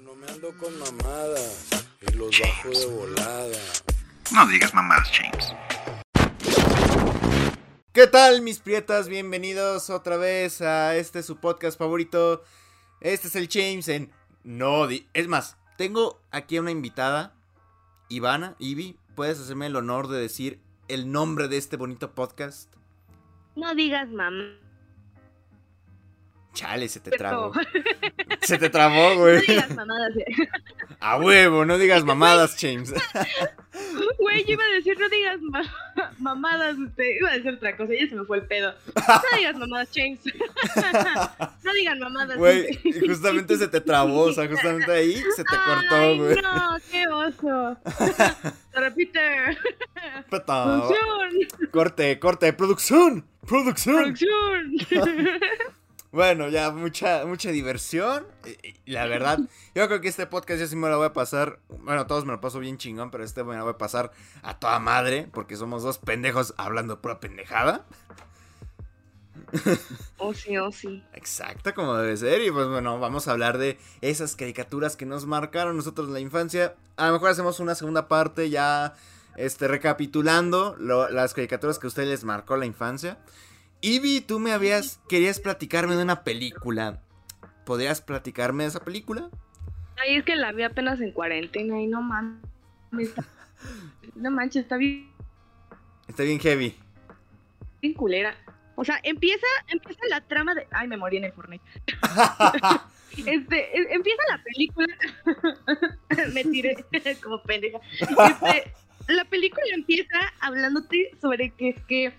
Yo no me ando con mamadas y los bajo de volada. No digas mamadas, James. ¿Qué tal, mis prietas? Bienvenidos otra vez a este su podcast favorito. Este es el James en No di Es más, tengo aquí a una invitada, Ivana, Ivy. ¿Puedes hacerme el honor de decir el nombre de este bonito podcast? No digas mamá. Chale, se te trabó. Se te trabó, güey. No digas mamadas. eh. A huevo, no digas mamadas, James. Güey, yo iba a decir no digas ma- mamadas. Este, iba a decir otra cosa, ya se me fue el pedo. No digas mamadas, James. No digan mamadas. Güey, justamente se te trabó, o sea, justamente ahí se te cortó, güey. No, qué oso. Pata. Producción. Corte, corte, producción, producción. Producción. Bueno, ya mucha, mucha diversión. La verdad, yo creo que este podcast yo sí me lo voy a pasar. Bueno, todos me lo paso bien chingón, pero este me lo voy a pasar a toda madre. Porque somos dos pendejos hablando pura pendejada. Oh, sí, oh, sí. Exacto, como debe ser. Y pues bueno, vamos a hablar de esas caricaturas que nos marcaron nosotros en la infancia. A lo mejor hacemos una segunda parte ya este, recapitulando lo- las caricaturas que a ustedes les marcó la infancia. Ivy, tú me habías, querías platicarme de una película. ¿Podrías platicarme de esa película? Ay, es que la vi apenas en cuarentena y no mames. está- No manches, está bien, Está bien heavy. bien culera. O sea, empieza, empieza la trama de. Ay, me morí en el Fortnite. Este, e- empieza la película. me tiré como pendeja. Este, la película empieza hablándote sobre que es que.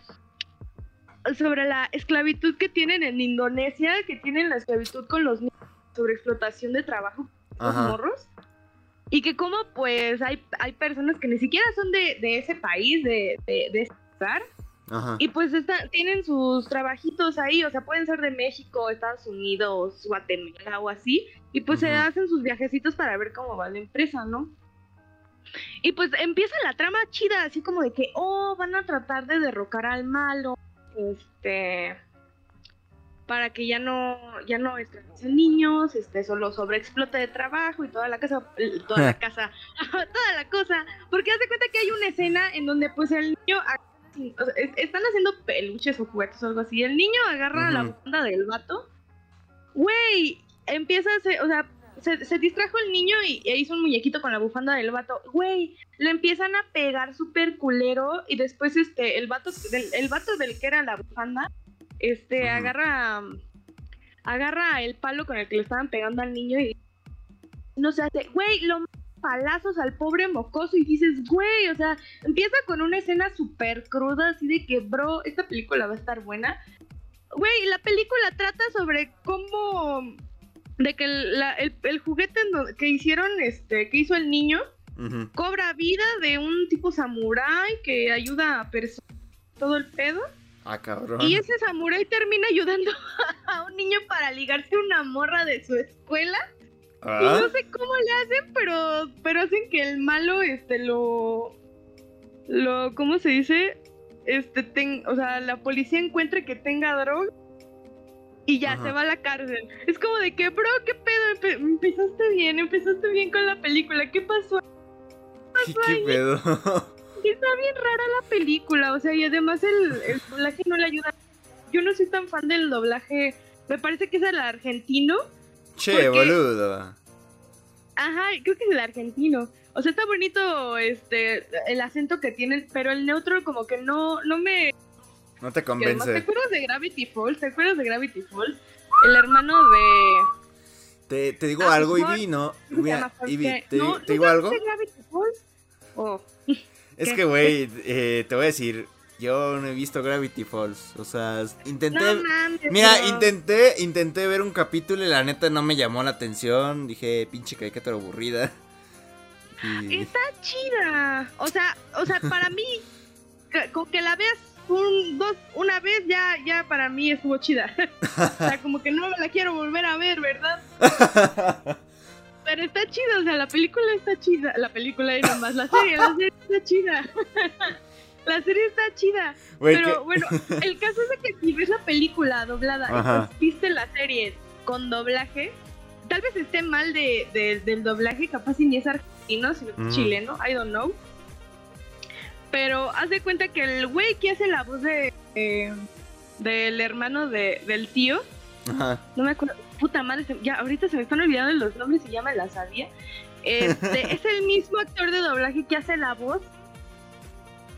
Sobre la esclavitud que tienen en Indonesia, que tienen la esclavitud con los niños, sobre explotación de trabajo los morros. Y que como pues hay, hay personas que ni siquiera son de, de ese país, de, de, de ese lugar, Ajá. y pues está- tienen sus trabajitos ahí, o sea, pueden ser de México, Estados Unidos, Guatemala o así, y pues se hacen sus viajecitos para ver cómo va la empresa, ¿no? Y pues empieza la trama chida, así como de que, oh, van a tratar de derrocar al malo, este, para que ya no, ya no niños, este, solo sobreexplote de trabajo y toda la casa, toda la casa, toda la cosa, porque haz de cuenta que hay una escena en donde pues el niño o sea, es- están haciendo peluches o juguetes o algo así. El niño agarra la Ujú. banda del vato. Güey, empieza a hacer, o sea, se, se distrajo el niño y, e hizo un muñequito con la bufanda del vato. Güey, le empiezan a pegar súper culero y después este, el vato, del, el vato del que era la bufanda, este, agarra, agarra el palo con el que le estaban pegando al niño y no se hace, güey, lo palazos al pobre mocoso y dices, güey, o sea, empieza con una escena súper cruda, así de que, bro, esta película va a estar buena. Güey, la película trata sobre cómo, de que el, la- el- el juguete que hicieron, este, que hizo el niño, cobra vida de un tipo samurái que ayuda a personas, todo el pedo. Ah, cabrón. Y ese samurái termina ayudando a un niño para ligarse a una morra de su escuela. Y Ah, no sé cómo le hacen, pero, pero hacen que el malo, este, lo, lo, ¿cómo se dice? Este, ten- o sea, la policía encuentre que tenga droga y ya Ajá. se va a la cárcel. Es como de que, bro, ¿qué pedo? Empe- empezaste bien, empezaste bien con la película, ¿qué pasó? ¿Qué, qué pedo? Está bien rara la película, o sea, y además el, el doblaje no le ayuda. Yo no soy tan fan del doblaje, me parece que es el argentino. che, ¿Por qué? boludo. Ajá, creo que es el argentino. O sea, está bonito este el acento que tienen, pero el neutro como que no no me No te además, ¿Te convence. acuerdas de Gravity Falls? ¿Te acuerdas de Gravity Falls? El hermano de Te, te digo Ah, algo. Ivy, no. ¿cómo se Mira, Ivy, te, ¿No, te digo ¿nunca algo. viste Gravity Falls? Oh, Es ¿Qué? que, güey, eh, te voy a decir, yo no he visto Gravity Falls. O sea, intenté... no. Mira, intenté, intenté ver un capítulo y la neta no me llamó la atención. Dije, pinche caricatura aburrida. Y... Está chida. O sea, o sea, para mí con que la veas un dos una vez ya ya para mí estuvo chida. o sea, como que no la quiero volver a ver, ¿verdad? Pero está chida, o sea, la película está chida. La película y nomás, la serie, la serie está chida. la serie está chida. Pero bueno, el caso es de que si ves la película doblada Ajá. y viste la serie con doblaje, tal vez esté mal de, de- del doblaje, capaz si ni es argentino, sino es Mm. chileno, I don't know. Pero haz de cuenta que el güey que hace la voz de eh, del hermano de, del tío, Ajá. no me acuerdo, puta madre, ya ahorita se me están olvidando los nombres y ya me la sabía. Este, es el mismo actor de doblaje que hace la voz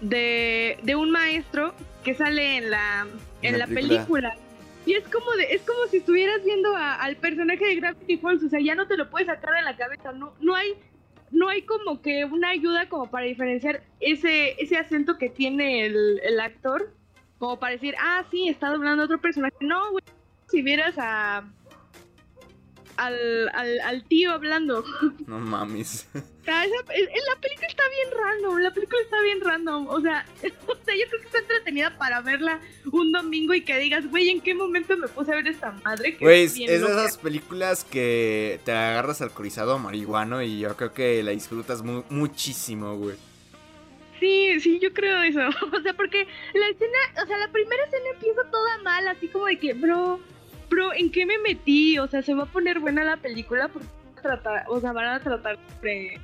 de, de un maestro que sale en la, en la película. Y es como de, es como si estuvieras viendo a- al personaje de Gravity Falls, o sea, ya no te lo puedes sacar de la cabeza, no, no hay, no hay como que una ayuda como para diferenciar ese, ese acento que tiene el, el actor, como para decir, ah, sí, está doblando a otro personaje. No, güey, si vieras a al, al, al tío hablando. No mames. O sea, esa- es- es- la película está bien random, la película está bien random. O sea, o sea, yo creo que está entretenida para verla un domingo y que digas, güey, ¿en qué momento me puse a ver esta madre? Güey, es es de loca". esas películas que te agarras alcoholizado marihuano y yo creo que la disfrutas mu- muchísimo, güey. Sí, sí, yo creo eso. O sea, porque la escena, o sea, la primera escena empieza toda mal, así como de que, bro, bro, ¿en qué me metí? O sea, se va a poner buena la película porque van a tratar, o sea, van a tratar sobre,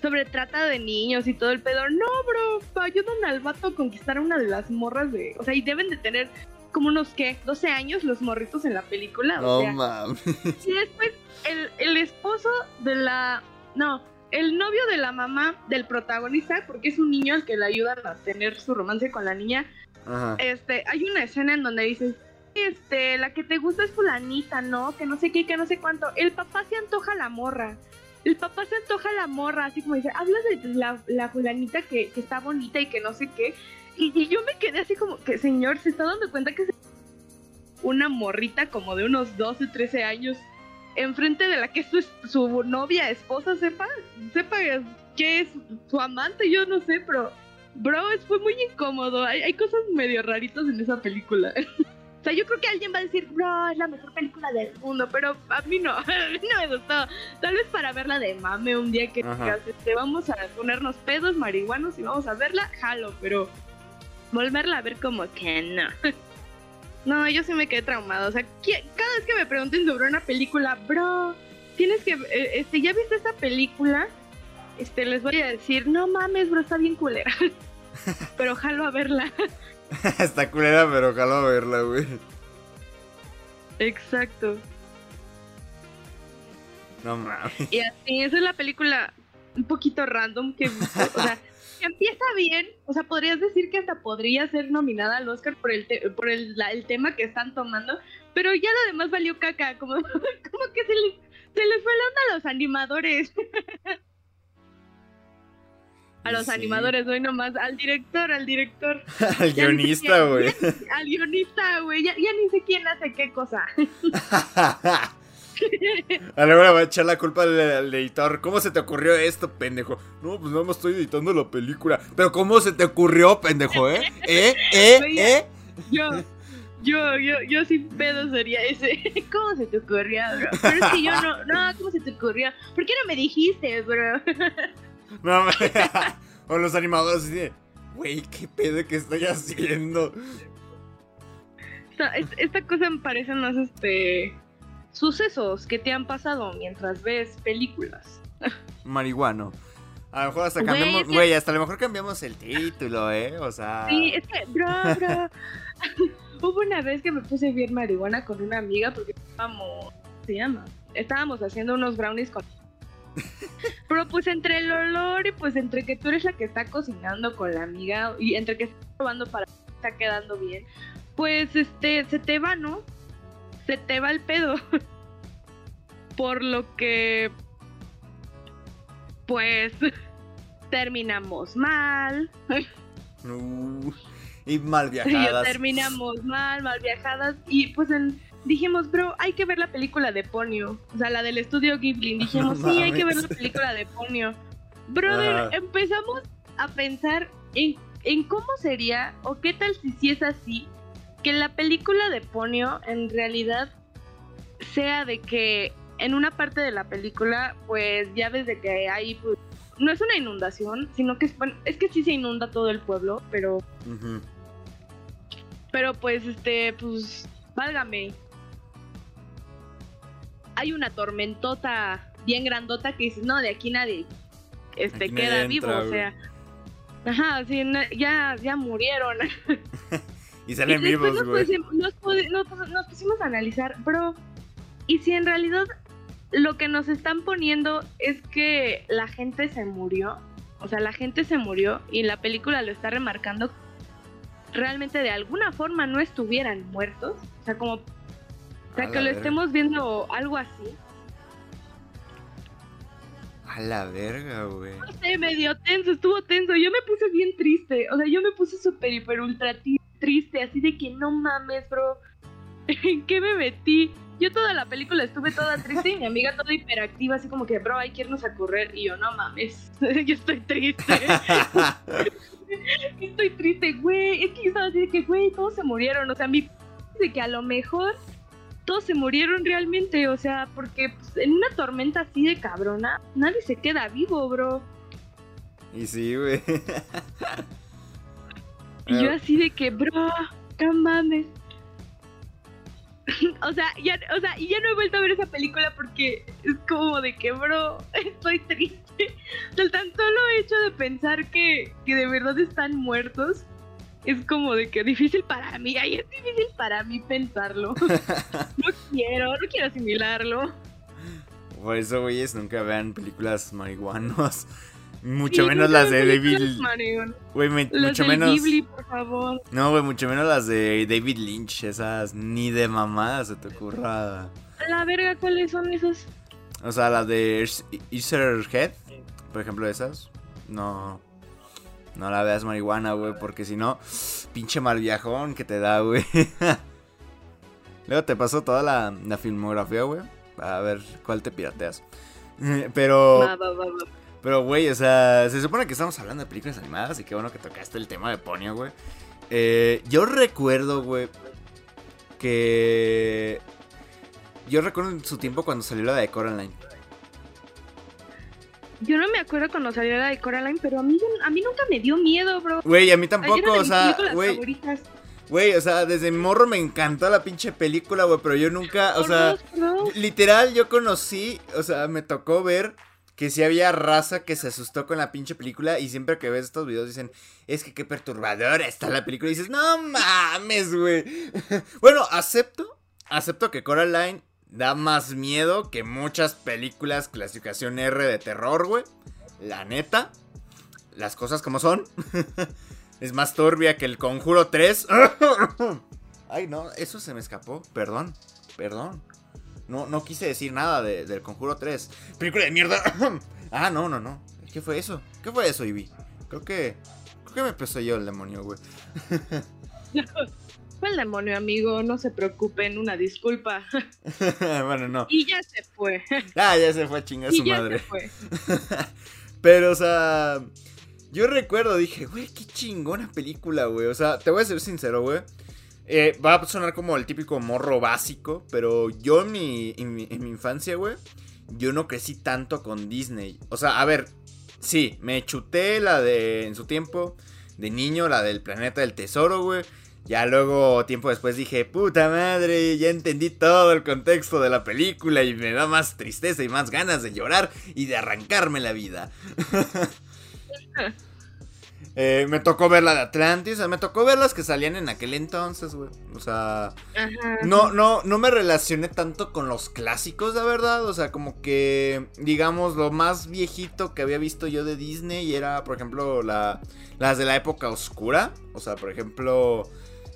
sobre trata de niños y todo el pedo. No, bro, ayudan al vato a conquistar a una de las morras de, o sea, y deben de tener como unos, ¿qué? 12 años los morritos en la película. No o mames. y después el, el esposo de la... No, el novio de la mamá del protagonista, porque es un niño al que le ayudan a tener su romance con la niña, Ajá. este, hay una escena en donde dices, este, la que te gusta es fulanita, ¿no? Que no sé qué, que no sé cuánto. El papá se antoja la morra. El papá se antoja la morra, así como dice, hablas de la, la fulanita que, que está bonita y que no sé qué. Y, yo me quedé así como que, señor, se está dando cuenta que es una morrita como de unos 12, 13 años enfrente de la que su, su novia, esposa, sepa, sepa que es su amante, yo no sé, pero bro, fue muy incómodo. Hay, hay cosas medio raritas en esa película. O sea, yo creo que alguien va a decir, bro, es la mejor película del mundo, pero a mí no, a mí no me gustó. Tal vez para verla de mame un día que digas, este, vamos a ponernos pedos marihuanos y vamos a verla, jalo, pero volverla a ver como que no. No, yo sí me quedé traumado. O sea, cada vez que me pregunten sobre una película, bro, tienes que, eh, este, ¿ya viste esta película? Este, les voy a decir, no mames, bro, está bien culera. Pero jalo a verla. Está culera, pero ojalá verla, güey. Exacto. No mames. Y así, esa es la película un poquito random que he visto. O sea, que empieza bien. O sea, podrías decir que hasta podría ser nominada al Oscar por el, te- por el, la- el tema que están tomando. Pero ya lo demás valió caca. Como, como que se les, se les fue la onda a los animadores. A los Sí. animadores, hoy nomás. Al director, al director. Al guionista, güey. Al guionista, güey. Ya, ya ni sé quién hace qué cosa. A la hora va a echar la culpa al, al editor. ¿Cómo se te ocurrió esto, pendejo? No, pues nada más estoy editando la película. Pero ¿cómo se te ocurrió, pendejo, eh? ¿Eh? ¿Eh? Güey, ¿Eh? Yo, yo, yo, yo sin pedo sería ese. ¿Cómo se te ocurrió, bro? Pero es que yo no, no, ¿cómo se te ocurrió? ¿Por qué no me dijiste, bro? No, o los animadores así de, güey, ¿qué pedo que estoy haciendo? Esta, es- esta cosa me parece más, este, sucesos que te han pasado mientras ves películas. Marihuano. A lo mejor hasta cambiamos, güey, hasta a lo mejor cambiamos el título, ¿eh? O sea... Sí, es que, bro, bro. Hubo una vez que me puse bien marihuana con una amiga porque estábamos, ¿cómo se llama? Estábamos haciendo unos brownies con... Pero pues entre el olor y pues entre que tú eres la que está cocinando con la amiga y entre que estás probando para si está quedando bien, pues este, se te va, ¿no? Se te va el pedo. Por lo que, pues, terminamos mal. Uh, y mal viajadas. terminamos mal, mal viajadas. Y pues en- dijimos, bro, hay que ver la película de Ponyo. O sea, la del estudio Ghibli. Dijimos, No sí, hay que ver la película de Ponyo. Brother, empezamos a pensar en, en cómo sería, o qué tal si sí es así, que la película de Ponyo en realidad sea de que en una parte de la película, pues ya ves de que hay, pues, no es una inundación, sino que es, bueno, es que sí se inunda todo el pueblo, pero pero pues, este, pues, válgame. Hay una tormentota bien grandota que dices, no, de aquí nadie este, Aquí nadie queda entra, vivo, o sea. Ajá, sí, ya, ya murieron. Y salen Y vivos, nos, güey. nos nos- nos pusimos a analizar, bro, y si en realidad lo que nos están poniendo es que la gente se murió, o sea, la gente se murió y la película lo está remarcando, realmente de alguna forma no estuvieran muertos, o sea, como, o sea, que lo estemos viendo algo así. A la verga, güey. No sé, medio tenso, estuvo tenso, yo me puse bien triste, o sea, yo me puse súper, hiper, ultra triste, así de que no mames, bro, ¿en qué me metí? Yo toda la película estuve toda triste y mi amiga toda hiperactiva, así como que, bro, hay que irnos a correr. Y yo, no mames, yo estoy triste. estoy triste, güey. Es que yo estaba así de que, güey, todos se murieron. O sea, mi de que a lo mejor todos se murieron realmente. O sea, porque pues, en una tormenta así de cabrona, nadie se queda vivo, bro. y sí, güey. Y yo así de que, bro, no mames. o sea, ya, o sea, y ya no he vuelto a ver esa película porque es como de que, bro, estoy triste. Del tan solo hecho de pensar que, que de verdad están muertos, es como de que difícil para mí. Ay, es difícil para mí pensarlo. no quiero, no quiero asimilarlo. Por eso, güeyes, nunca vean películas marihuanos. Mucho Sí, menos las de David. Güey, mucho menos. Ghibli, por favor. No, güey, mucho menos las de David Lynch. Esas ni de mamada se te ocurra. La verga, ¿cuáles son esos? O sea, las de Head, por ejemplo, esas. No. No la veas marihuana, güey, porque si no, pinche mal viajón que te da, güey. Luego te paso toda la, la filmografía, güey. A ver cuál te pirateas. Pero. Va, va, va, va. Pero, güey, o sea, se supone que estamos hablando de películas animadas y qué bueno que tocaste el tema de Ponyo, güey. Eh, yo recuerdo, güey, que... Yo recuerdo en su tiempo cuando salió la de Coraline. Yo no me acuerdo cuando salió la de Coraline, pero a mí, a mí nunca me dio miedo, bro. Güey, a mí tampoco, o sea, güey, güey, o sea, desde morro me encantó la pinche película, güey, pero yo nunca, o sea, literal yo conocí, o sea, me tocó ver que sí había raza que se asustó con la pinche película y siempre que ves estos videos dicen, es que qué perturbadora está la película y dices, no mames, güey. bueno, acepto, acepto que Coraline da más miedo que muchas películas clasificación R de terror, güey. La neta, las cosas como son. es más turbia que el Conjuro 3. Ay, no, eso se me escapó, perdón, perdón. No, no quise decir nada de- del Conjuro 3. Película de mierda. ah, no, no, no. ¿Qué fue eso? ¿Qué fue eso, Ivy? Creo que. Creo que me poseyó el demonio, güey. Fue el demonio, amigo. No se preocupen, una disculpa. bueno, no. Y ya se fue. Ah, ya se fue a chingar y su ya madre. se fue. Pero, o sea. Yo recuerdo, dije, güey, qué chingona película, güey. O sea, te voy a ser sincero, güey. Eh, va a sonar como el típico morro básico, pero yo en mi, en mi, en mi infancia, güey, yo no crecí tanto con Disney. O sea, a ver, sí, me chuté la de, en su tiempo, de niño, la del planeta del tesoro, güey. Ya luego, tiempo después, dije, puta madre, ya entendí todo el contexto de la película y me da más tristeza y más ganas de llorar y de arrancarme la vida. Eh, me tocó ver la de Atlantis, o sea, me tocó ver las que salían en aquel entonces, güey. O sea, Ajá. no, no, no me relacioné tanto con los clásicos, la verdad. O sea, como que, digamos, lo más viejito que había visto yo de Disney era, por ejemplo, la, las de la época oscura. O sea, por ejemplo,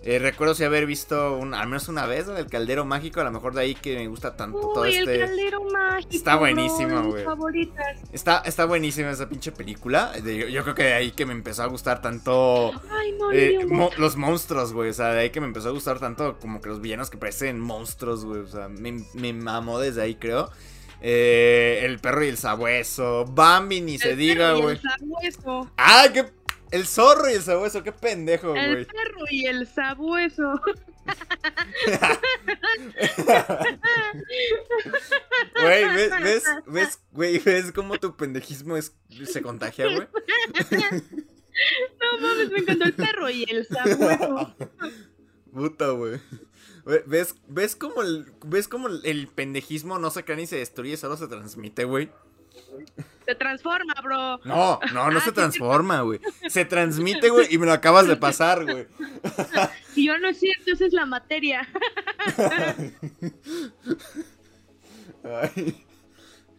eh, recuerdo si haber visto un, al menos una vez del Caldero Mágico. A lo mejor de ahí que me gusta tanto todo Uy, el este... caldero mágico. Está buenísima, mis güey. Está, está buenísima esa pinche película. De- yo creo que de ahí que me empezó a gustar tanto... Ay, no, Eh, mo- los monstruos, güey. O sea, de ahí que me empezó a gustar tanto como que los villanos que parecen monstruos, güey. O sea, me, me mamó desde ahí, creo. Eh, el perro y el sabueso. Bambi, ni se el diga, perro y güey. El sabueso. ¡Ah, qué! El zorro y el sabueso, qué pendejo, El güey. perro y el sabueso. Güey, ¿ves, ves, ves, güey, ves cómo tu pendejismo es, se contagia, güey? No mames, me encantó el perro y el sabueso. Puta, güey. Ve- ¿Ves, ves como el, ves como el, el pendejismo no se crea ni se destruye, solo se transmite, güey? Se transforma, bro. No, no, no Ah, se sí, transforma, güey. Se transmite, güey, y me lo acabas de pasar, güey. Y yo no es cierto, esa es la materia. Ay.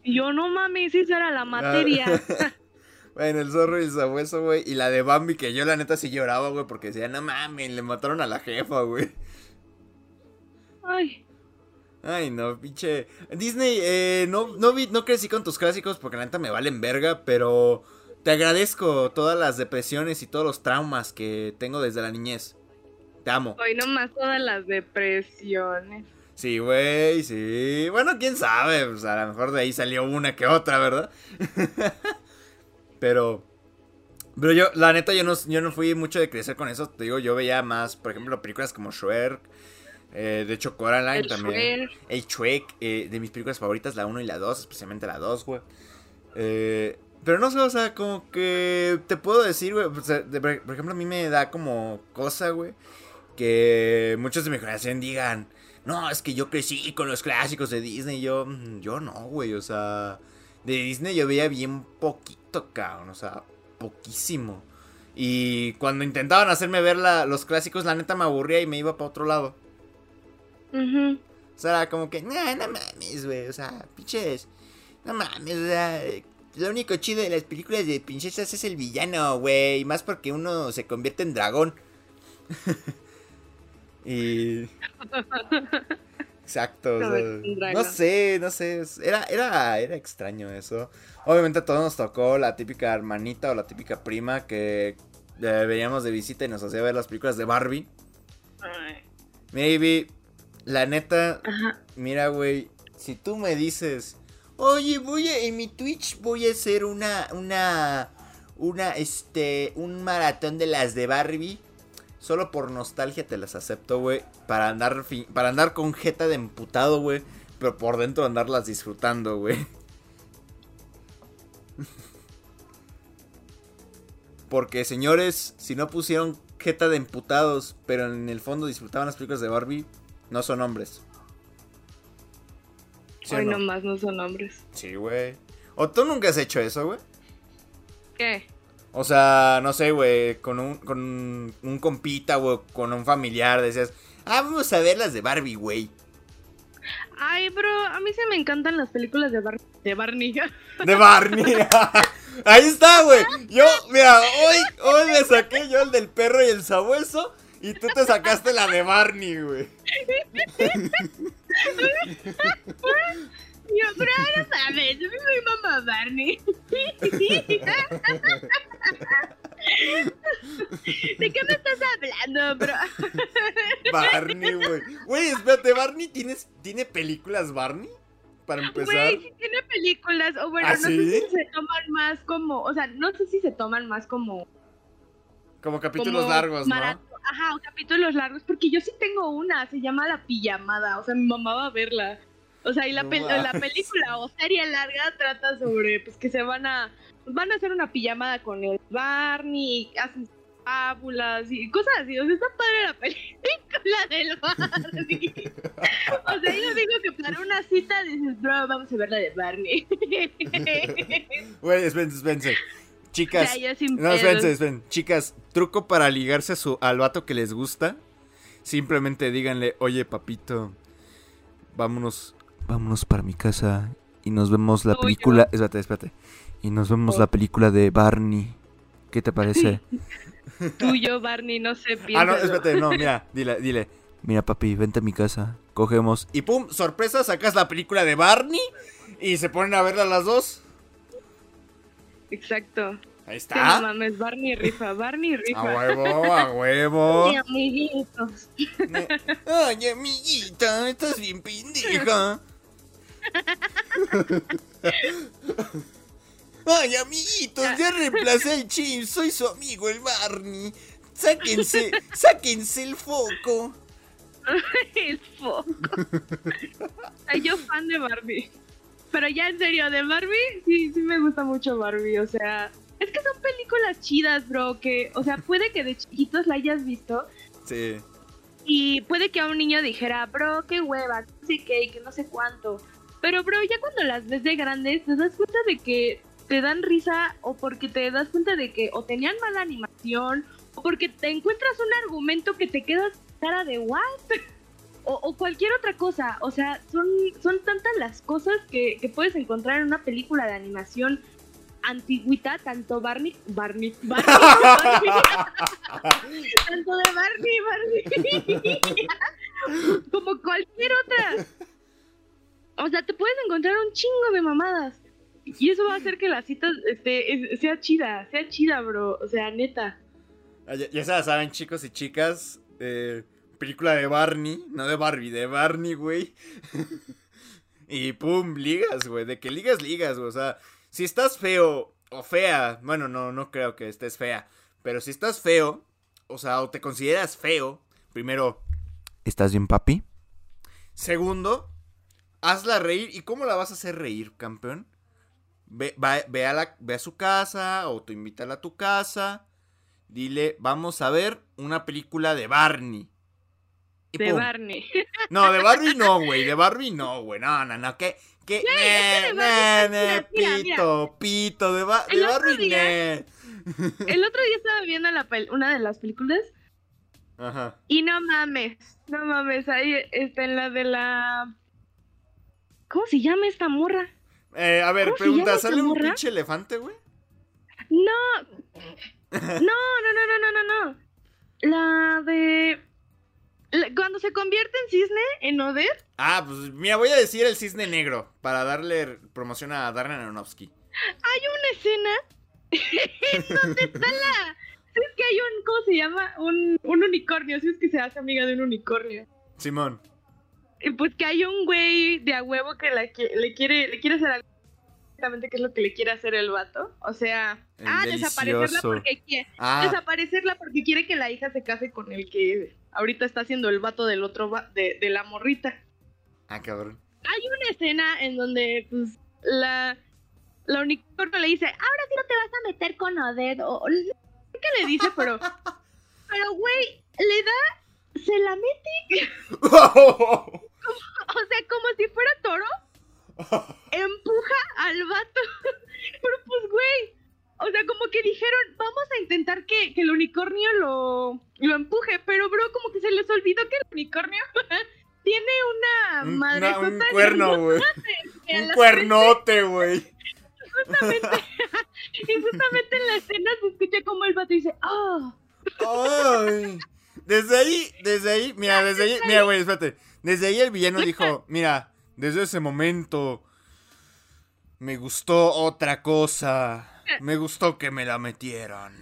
Y yo no mames, esa era la materia. Bueno, el zorro y el sabueso, güey. Y la de Bambi, que yo la neta sí lloraba, güey, porque decía, no mames, le mataron a la jefa, güey. Ay, Ay, no, pinche. Disney, eh, no, no, vi, no crecí con tus clásicos porque la neta me valen verga, pero te agradezco todas las depresiones y todos los traumas que tengo desde la niñez. Te amo. hoy nomás todas las depresiones. Sí, güey, sí. Bueno, quién sabe, pues a lo mejor de ahí salió una que otra, ¿verdad? pero. Pero yo, la neta, yo no, yo no fui mucho de crecer con eso. Te digo, yo veía más, por ejemplo, películas como Shrek. Eh, de hecho, Coraline El también. Shrek. El Shrek, eh, de mis películas favoritas, la 1 y la 2, especialmente la 2, güey. Eh, pero no sé, o sea, como que te puedo decir, güey. o sea, de- por ejemplo, a mí me da como cosa, güey. Que muchos de mi generación digan, no, es que yo crecí con los clásicos de Disney. Yo, "Mm, yo no, güey, o sea, de Disney yo veía bien poquito, cabrón, o sea, poquísimo. Y cuando intentaban hacerme ver la- los clásicos, la neta me aburría y me iba para otro lado. Ujú. O sea, era como que, no, no mames, güey. O sea, pinches. No mames, o sea. Lo único chido de las películas de princesas es el villano, güey. Más porque uno se convierte en dragón. y. Exacto, o sea, no sé, no sé, era, era, era extraño eso. Obviamente a todos nos tocó la típica hermanita o la típica prima que eh, veníamos de visita y nos hacía ver las películas de Barbie. Ay. Maybe, la neta, Ajá. Mira, güey, si tú me dices, oye, voy a, en mi Twitch voy a hacer una, una, una, este, un maratón de las de Barbie. Solo por nostalgia te las acepto, güey. Para andar, fi- para andar con jeta de emputado, güey. Pero por dentro andarlas disfrutando, güey. Porque, señores, si no pusieron jeta de emputados, pero en el fondo disfrutaban las películas de Barbie, no son hombres. ¿Sí Hoy no? nomás no son hombres. Sí, güey. ¿O tú nunca has hecho eso, güey? ¿Qué? O sea, no sé, güey, con un, con un compita, güey, con un familiar, decías, ah, vamos a ver las de Barbie, güey. Ay, bro, a mí se me encantan las películas de, Bar de Barney. De Barney. Ahí está, güey. Yo, mira, hoy, hoy me saqué yo el del perro y el sabueso. Y tú te sacaste la de Barney, güey. Yo, pero no sabes, yo soy mamá Barney. ¿De qué me estás hablando, bro? Barney, güey. Güey, espérate, ¿Barney tienes, tiene películas Barney? Para empezar. Güey, sí tiene películas, o bueno, ¿Ah, no sí? sé si se toman más como, o sea, no sé si se toman más como... Como capítulos como largos, ¿no? Ajá, capítulos largos, porque yo sí tengo una, se llama La Pijamada, o sea, mi mamá va a verla. O sea, y la, No pel- la película o serie larga trata sobre, pues, que se van a, van a hacer una pijamada con el Barney, hacen fábulas y cosas así, o sea, está padre la película del Barney. o sea, yo digo que para una cita dices, bro, vamos a ver la de Barney. Güey, espérense, espérense. Chicas, Ya, yo sin no, pedos. espérense, espérense. Chicas, truco para ligarse a su, al vato que les gusta. Simplemente díganle, oye, papito, vámonos, vámonos para mi casa y nos vemos la película. Espérate, espérate. Y nos vemos Oh. la película de Barney. ¿Qué te parece? Tuyo, Barney, no sé, ah, no, piénsalo. espérate, no, mira, dile, dile. Mira, papi, vente a mi casa, cogemos. Y pum, sorpresa, sacas la película de Barney y se ponen a verla las dos. Exacto. Ahí Sí, no está. mames, Barney rifa, Barney rifa. A huevo, a huevo. Sí, amiguitos. Ay, amiguita, estás bien pendeja. Ay, amiguitos, ya reemplacé al Chim, soy su amigo el Barney. Sáquense, sáquense el foco. El foco. Ay, yo fan de Barbie. Pero ya en serio, de Barbie, sí, sí me gusta mucho Barbie. O sea, es que son películas chidas, bro. Que, o sea, puede que de chiquitos la hayas visto. Sí. Y puede que a un niño dijera, bro, qué hueva, sí que, que no sé cuánto. Pero, bro, ya cuando las ves de grandes, te das cuenta de que te dan risa o porque te das cuenta de que o tenían mala animación o porque te encuentras un argumento que te quedas cara de what o, cualquier otra cosa. O sea, son, son tantas las cosas que, puedes encontrar en una película de animación antigüita, tanto Barney, Barney, Barney, Barney, tanto de Barney, Barney, como cualquier otra. O sea, te puedes encontrar un chingo de mamadas. Y eso va a hacer que la cita este, es- sea chida, sea chida, bro. O sea, neta. Ya, ya saben, chicos y chicas. eh, película de Barney, no de Barbie, de Barney, güey. y pum, ligas, güey. De que ligas, ligas, güey. O sea, si estás feo o fea, bueno, no, no creo que estés fea. Pero si estás feo, o sea, o te consideras feo, primero, ¿estás bien, papi? Segundo, hazla reír. ¿Y cómo la vas a hacer reír, campeón? Ve, va- ve a, la- ve a su casa o tú invítala a tu casa. Dile, vamos a ver una película de Barney. De pum. Barney. No, de Barbie no, güey. De Barbie no, güey. No, no, no. ¿Qué? ¿Qué? que Ne, ne, ne, mira, mira, pito, pito. De, Ba- de Barbie, día-. El otro día estaba viendo la una de las películas Ajá. y no mames, no mames, ahí está en la de la... ¿Cómo se llama esta morra? Eh, a ver, ¿Cómo se pregunta, ¿sale un morra? pinche elefante, güey? No, no, no, no, no, no, no, no. La de... Cuando se convierte en cisne, en Oder, Ah, pues mira, voy a decir el cisne negro para darle promoción a Darren Aronofsky. hay una escena en donde está la... ¿Sabes que hay un... ¿Cómo se llama? Un, un unicornio, si es que se hace amiga de un unicornio. Simón. Pues que hay un güey de a huevo que la le quiere le quiere hacer algo exactamente qué es lo que le quiere hacer el vato. O sea, El ah, desaparecerla porque quiere Ah, desaparecerla porque quiere que la hija se case con el que ahorita está haciendo el vato del otro va- de, de la morrita. ah, cabrón. Hay una escena en donde pues la la unicornio le dice, "Ahora sí no te vas a meter con Odette." O qué le dice, pero pero güey, le da se la mete O sea, como si fuera toro, empuja al vato. Pero pues, güey. O sea, como que dijeron, vamos a intentar que, que el unicornio lo, lo empuje. Pero, bro, como que se les olvidó que el unicornio tiene una Un, madre un cuerno, güey. Un cuernote, güey. Justamente, y justamente en la escena se escucha como el vato dice, ¡ah! Ay. Desde ahí, desde ahí, mira, desde ahí, mira, güey, espérate. Desde ahí el villano dijo, mira, desde ese momento me gustó otra cosa. Me gustó que me la metieran.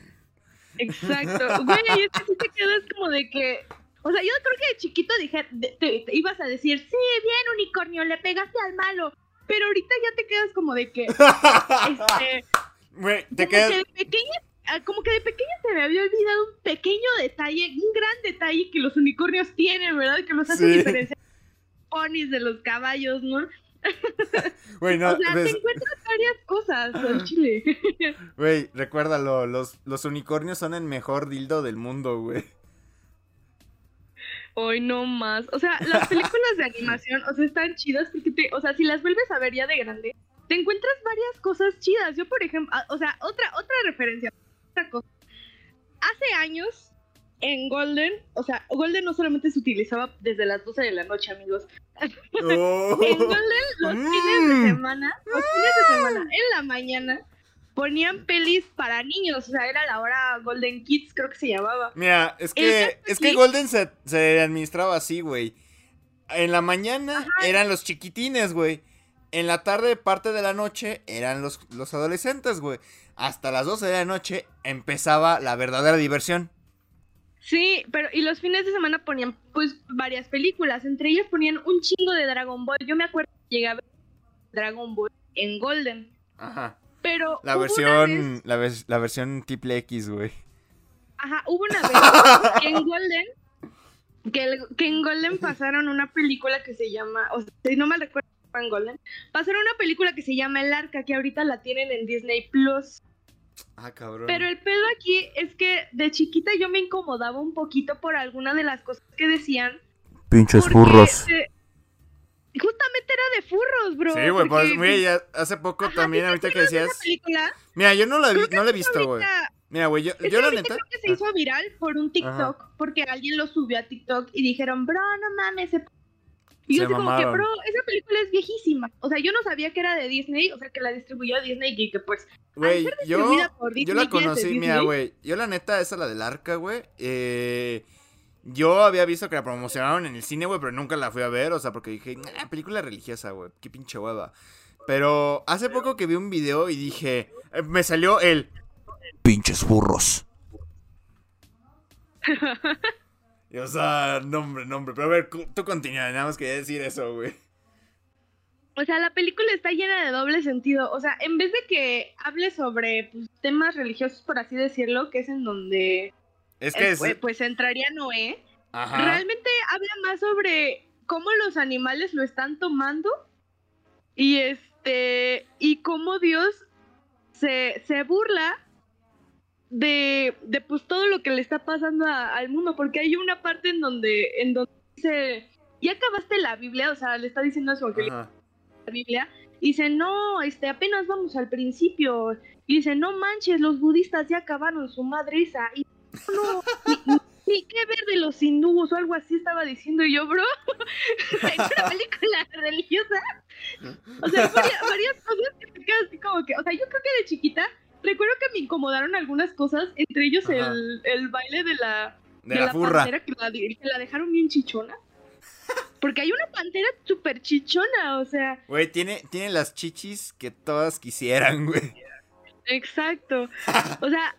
Exacto. Güey, es que sí te quedas como de que. O sea, yo creo que de chiquito dije, te, te ibas a decir, sí, bien, unicornio, le pegaste al malo. Pero ahorita ya te quedas como de que. Este, Güey, te como, quedas. que de pequeña, ah, como que de pequeña se me había olvidado un pequeño detalle, un gran detalle que los unicornios tienen, ¿verdad? Que los hace Sí. diferenciar ponis de los caballos, ¿no? Güey, no, o sea, des- te encuentras varias cosas al chile. güey, recuérdalo, los, los unicornios son el mejor dildo del mundo, güey. Hoy no más. O sea, las películas de animación, o sea, están chidas porque te, o sea, si las vuelves a ver ya de grande, te encuentras varias cosas chidas. Yo, por ejemplo, ah, o sea, otra, otra referencia, otra cosa. Hace años, en Golden, o sea, Golden no solamente se utilizaba desde las 12 de la noche, amigos. Oh. En Golden, los Mm. fines de semana, los fines de semana, en la mañana, ponían pelis para niños. O sea, era la hora Golden Kids, creo que se llamaba. Mira, es que, es que Golden se, se administraba así, güey. En la mañana Ajá. eran los chiquitines, güey. En la tarde, parte de la noche, eran los, los adolescentes, güey. Hasta las 12 de la noche empezaba la verdadera diversión. Sí, pero y los fines de semana ponían pues varias películas, entre ellas ponían un chingo de Dragon Ball. Yo me acuerdo que llegué a ver Dragon Ball en Golden, Ajá. pero La vez- versión, la, vers- la versión triple X, güey. ajá, hubo una vez que en Golden que, el- que en Golden pasaron una película que se llama, o sea, si no mal recuerdo en Golden, pasaron una película que se llama El Arca que ahorita la tienen en Disney Plus. Ah, cabrón. Pero el pedo aquí es que de chiquita yo me incomodaba un poquito por alguna de las cosas que decían. Pinches eh, justamente era de furros, bro. Sí, güey, pues, porque- güey, ya hace poco Ajá, también, ¿sí te ahorita que decías. película? Mira, yo no la vi, no la he visto, güey. ahorita- Mira, güey, yo, Es que yo la neta. creo que se hizo viral por un TikTok porque alguien lo subió a TikTok y dijeron, bro, no mames. ese-". Y yo así como que, bro, esa película es viejísima. O sea, yo no sabía que era de Disney, o sea, que la distribuyó Disney y que pues... Güey, yo, yo la Disney, ¿quién es de conocí, mira, güey. Yo la neta, esa la del arca, güey. Eh, yo había visto que la promocionaron en el cine, güey, pero nunca la fui a ver. O sea, porque dije, "Nah, película religiosa, güey. Qué pinche hueva. Pero hace poco que vi un video y dije, eh, me salió el... Pinches burros. Y, o sea, nombre, nombre. Pero a ver, tú continúa, nada más quería decir eso, güey. O sea, la película está llena de doble sentido. O sea, en vez de que hable sobre pues, temas religiosos, por así decirlo, que es en donde Es que eh, es... pues, pues entraría Noé, Ajá. realmente habla más sobre cómo los animales lo están tomando y este y cómo Dios se, se burla de, de pues todo lo que le está pasando a- al mundo porque hay una parte en donde en donde dice ya acabaste la Biblia o sea le está diciendo a su evangelista la Biblia y dice no este apenas vamos al principio y dice no manches los budistas ya acabaron su madriza y no ni, ni qué ver de los hindúes o algo así estaba diciendo yo bro es una película religiosa o sea varias, varias cosas que te quedas así como que o sea yo creo que de chiquita recuerdo que me incomodaron algunas cosas entre ellos el, el baile de la De la furra. pantera que la, que la dejaron bien chichona porque hay una pantera súper chichona o sea Güey, tiene, tiene las chichis que todas quisieran, güey. Exacto. O sea,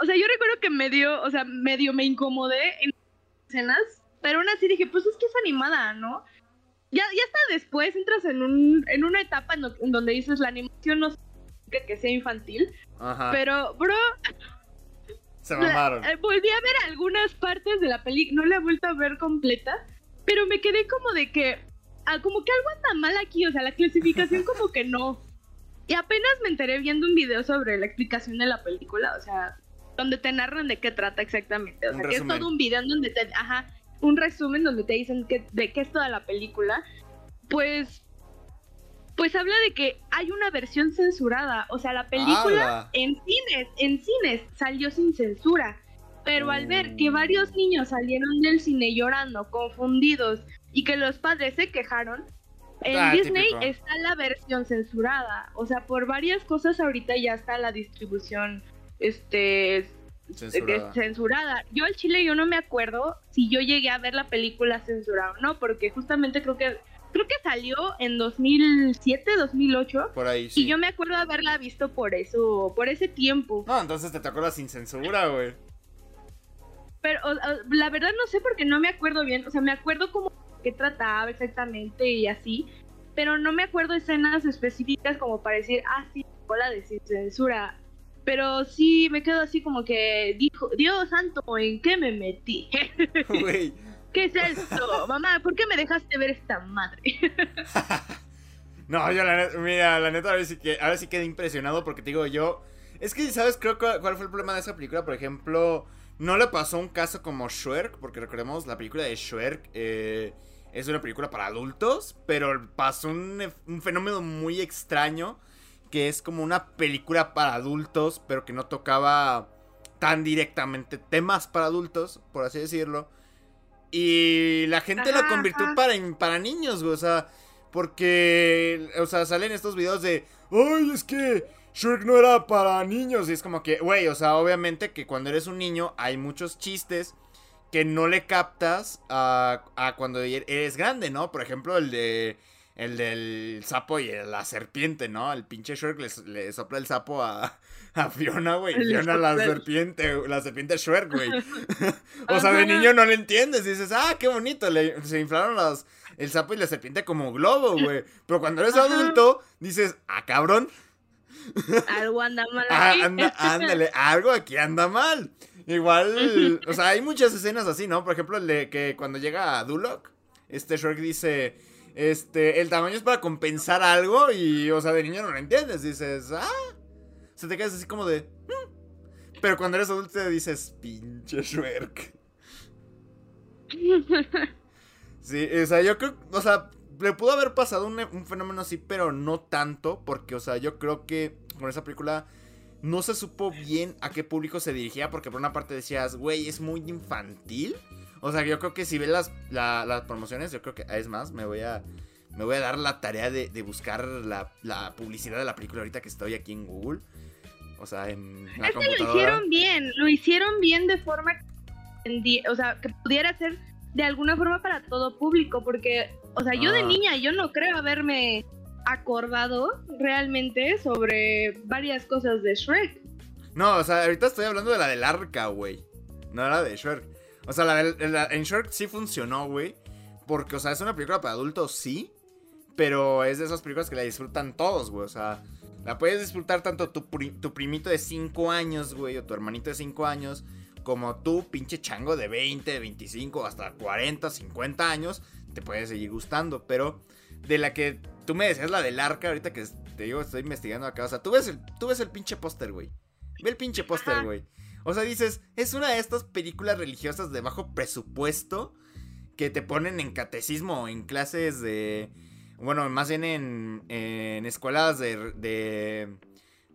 o sea, yo recuerdo que medio, o sea, medio me incomodé en escenas, pero aún así dije, pues es que es animada, ¿no? Ya, ya hasta después entras en un, en una etapa en, en donde dices la animación no significa que sea infantil, Ajá. pero bro, Se la- mamaron. eh, volví a ver algunas partes de la película, no la he vuelto a ver completa, pero me quedé como de que, ah, como que algo anda mal aquí, o sea, la clasificación como que no. Y apenas me enteré viendo un video sobre la explicación de la película, o sea, donde te narran de qué trata exactamente, o sea, que es todo un video en donde te, ajá, un resumen donde te dicen que, de qué es toda la película, pues, pues habla de que hay una versión censurada, o sea, la película en cines, en cines salió sin censura. Pero al ver que Mm. varios niños salieron del cine llorando, confundidos, y que los padres se quejaron, en Ah, Disney típico. está la versión censurada. O sea, por varias cosas ahorita ya está la distribución este Censurada. que- censurada. Yo al chile yo no me acuerdo si yo llegué a ver la película censurada o no, porque justamente creo que creo que salió en 2007, 2008 Por ahí, sí. y yo me acuerdo haberla visto por eso, por ese tiempo. No, entonces te tocó la sin censura, güey. Pero o- o, la verdad no sé porque no me acuerdo bien, o sea, me acuerdo como qué trataba exactamente y así, pero no me acuerdo escenas específicas como para decir, ah, sí, la de sin censura. Pero sí me quedo así como que dijo, Dios santo, ¿en qué me metí? Güey. ¿Qué es esto? Mamá, ¿por qué me dejaste ver esta madre? No, yo la neta, mira, la neta, ahora sí, que, ahora sí quedé impresionado porque te digo yo. Es que, ¿sabes? Creo cuál fue el problema de esa película. Por ejemplo, no le pasó un caso como Shrek, porque recordemos, la película de Shrek eh, es una película para adultos, pero pasó un, un fenómeno muy extraño, que es como una película para adultos, pero que no tocaba tan directamente temas para adultos, por así decirlo. Y la gente la Ajá, convirtió ajá. para, para niños, güey. O sea, porque, o sea, salen estos videos de, ay, es que Shrek no era para niños. Y es como que, güey, o sea, obviamente que cuando eres un niño hay muchos chistes que no le captas a, a cuando e- eres grande, ¿no? Por ejemplo, el de... El del sapo y la serpiente, ¿no? El pinche Shrek le, le sopla el sapo a, a Fiona, güey. Fiona la serpiente, la serpiente Shrek, güey. o sea, de niño no le entiendes. Dices, ah, qué bonito. le- se inflaron los, el sapo y la serpiente como globo, güey. Pero cuando eres Ajá. adulto, dices, ah, cabrón. Algo anda mal Ah, aquí. anda, ándale, algo aquí anda mal. Igual, o sea, hay muchas escenas así, ¿no? Por ejemplo, el de que cuando llega a Duloc, este Shrek dice, este, el tamaño es para compensar algo y, o sea, de niño no lo entiendes. Dices, ah, se te quedas así como de. "Mm". Pero cuando eres adulto te dices, pinche Shrek. Sí, o sea, yo creo, o sea, le pudo haber pasado un, un fenómeno así, pero no tanto, porque, o sea, yo creo que con esa película no se supo bien a qué público se dirigía, porque por una parte decías, güey, es muy infantil. O sea, yo creo que si ves las, la- las promociones, yo creo que, es más, me voy a, me voy a dar la tarea de, de buscar la, la publicidad de la película ahorita que estoy aquí en Google. O sea, en la Es que lo hicieron bien, lo hicieron bien de forma que, o sea, que pudiera ser de alguna forma para todo público, porque, o sea, yo de Ah. niña yo no creo haberme acordado realmente sobre varias cosas de Shrek. No, o sea, ahorita estoy hablando de la del arca, güey. No la de Shrek. O sea, la, del- la- en Shrek sí funcionó, güey. Porque, o sea, es una película para adultos, sí. Pero es de esas películas que la disfrutan todos, güey. O sea, la puedes disfrutar tanto tu, pri- tu primito de 5 años, güey, o tu hermanito de 5 años, como tú, pinche chango de 20, 25, hasta 40, 50 años, te puede seguir gustando. Pero de la que tú me decías, la del arca, ahorita que te digo, estoy investigando acá. O sea, tú ves el, tú ves el pinche póster, güey. Ve el pinche póster, güey. O sea, dices, es una de estas películas religiosas de bajo presupuesto que te ponen en catecismo, en clases de... Bueno, más bien en, en escuelas de, de,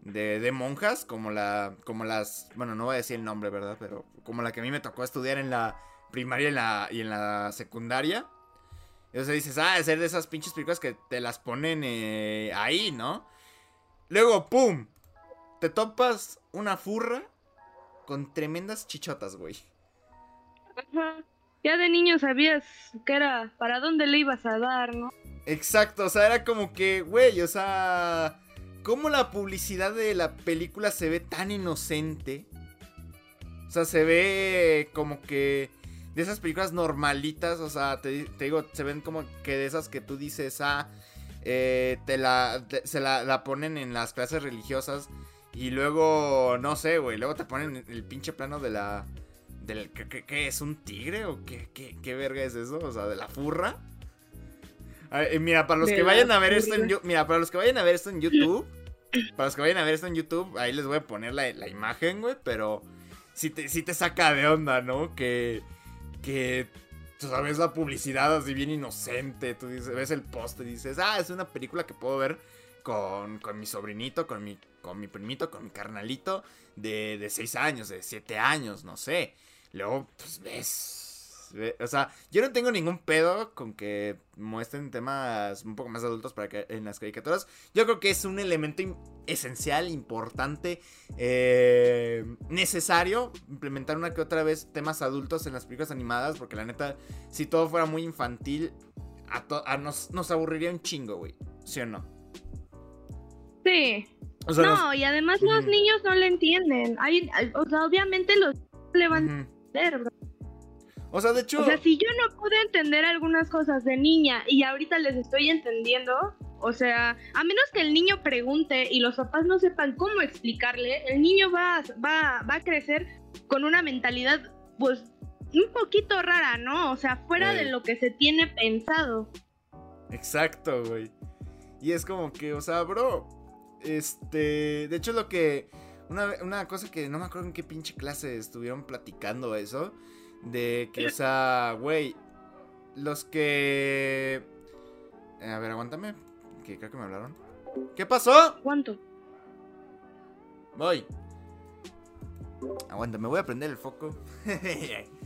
de, de monjas, como, la, como las... Bueno, no voy a decir el nombre, ¿verdad? Pero como la que a mí me tocó estudiar en la primaria y en la, y en la secundaria. Sea, dices, ah, es de esas pinches películas que te las ponen eh, ahí, ¿no? Luego, ¡pum! Te topas una furra con tremendas chichotas, güey. Ajá. Ya de niño sabías que era para dónde le ibas a dar, ¿no? Exacto, o sea, era como que, güey, o sea, ¿cómo la publicidad de la película se ve tan inocente? O sea, se ve como que de esas películas normalitas, o sea, te, te digo, se ven como que de esas que tú dices, ah, eh, te la, te- se la, la ponen en las clases religiosas y luego, no sé, güey, luego te ponen el pinche plano de la... Del, ¿qué, es? ¿Un tigre? ¿O qué, qué, qué verga es eso? O sea, de la furra. A ver, mira, para los De que vayan a ver esto en Mira, para los que vayan a ver esto en YouTube. para los que vayan a ver esto en YouTube, ahí les voy a poner la, la imagen, güey. Pero sí te, sí te saca de onda, ¿no? Que. Que. Tú sabes la publicidad así bien inocente. Tú dices, ves el post y dices, ah, es una película que puedo ver con, con mi sobrinito, con mi, con mi primito, con mi carnalito de, de 6 años, de 7 años, no sé. Luego, pues ves. ve- O sea, yo no tengo ningún pedo con que muestren temas un poco más adultos para que en las caricaturas. Yo creo que es un elemento esencial, importante, eh, necesario implementar una que otra vez temas adultos en las películas animadas, porque la neta, si todo fuera muy infantil, a nos, nos aburriría un chingo, güey. ¿Sí o no? Sí. O sea, nos- no, y además los niños no le entienden. Hay, o sea, obviamente los le van a entender, bro. O sea, de hecho... O sea, si yo no pude entender algunas cosas de niña y ahorita les estoy entendiendo, o sea, a menos que el niño pregunte y los papás no sepan cómo explicarle, el niño va, a- va, va a crecer con una mentalidad, pues, un poquito rara, ¿no? O sea, fuera de lo que se tiene pensado. Exacto, güey. Y es como que, o sea, bro. Este. De hecho, lo que. Una, una cosa que no me acuerdo en qué pinche clase estuvieron platicando eso. De que, o sea, güey. Los que. eh, a ver, aguántame. Que creo que me hablaron. ¿Qué pasó? ¿Cuánto? Voy. Aguanta, me voy a prender el foco.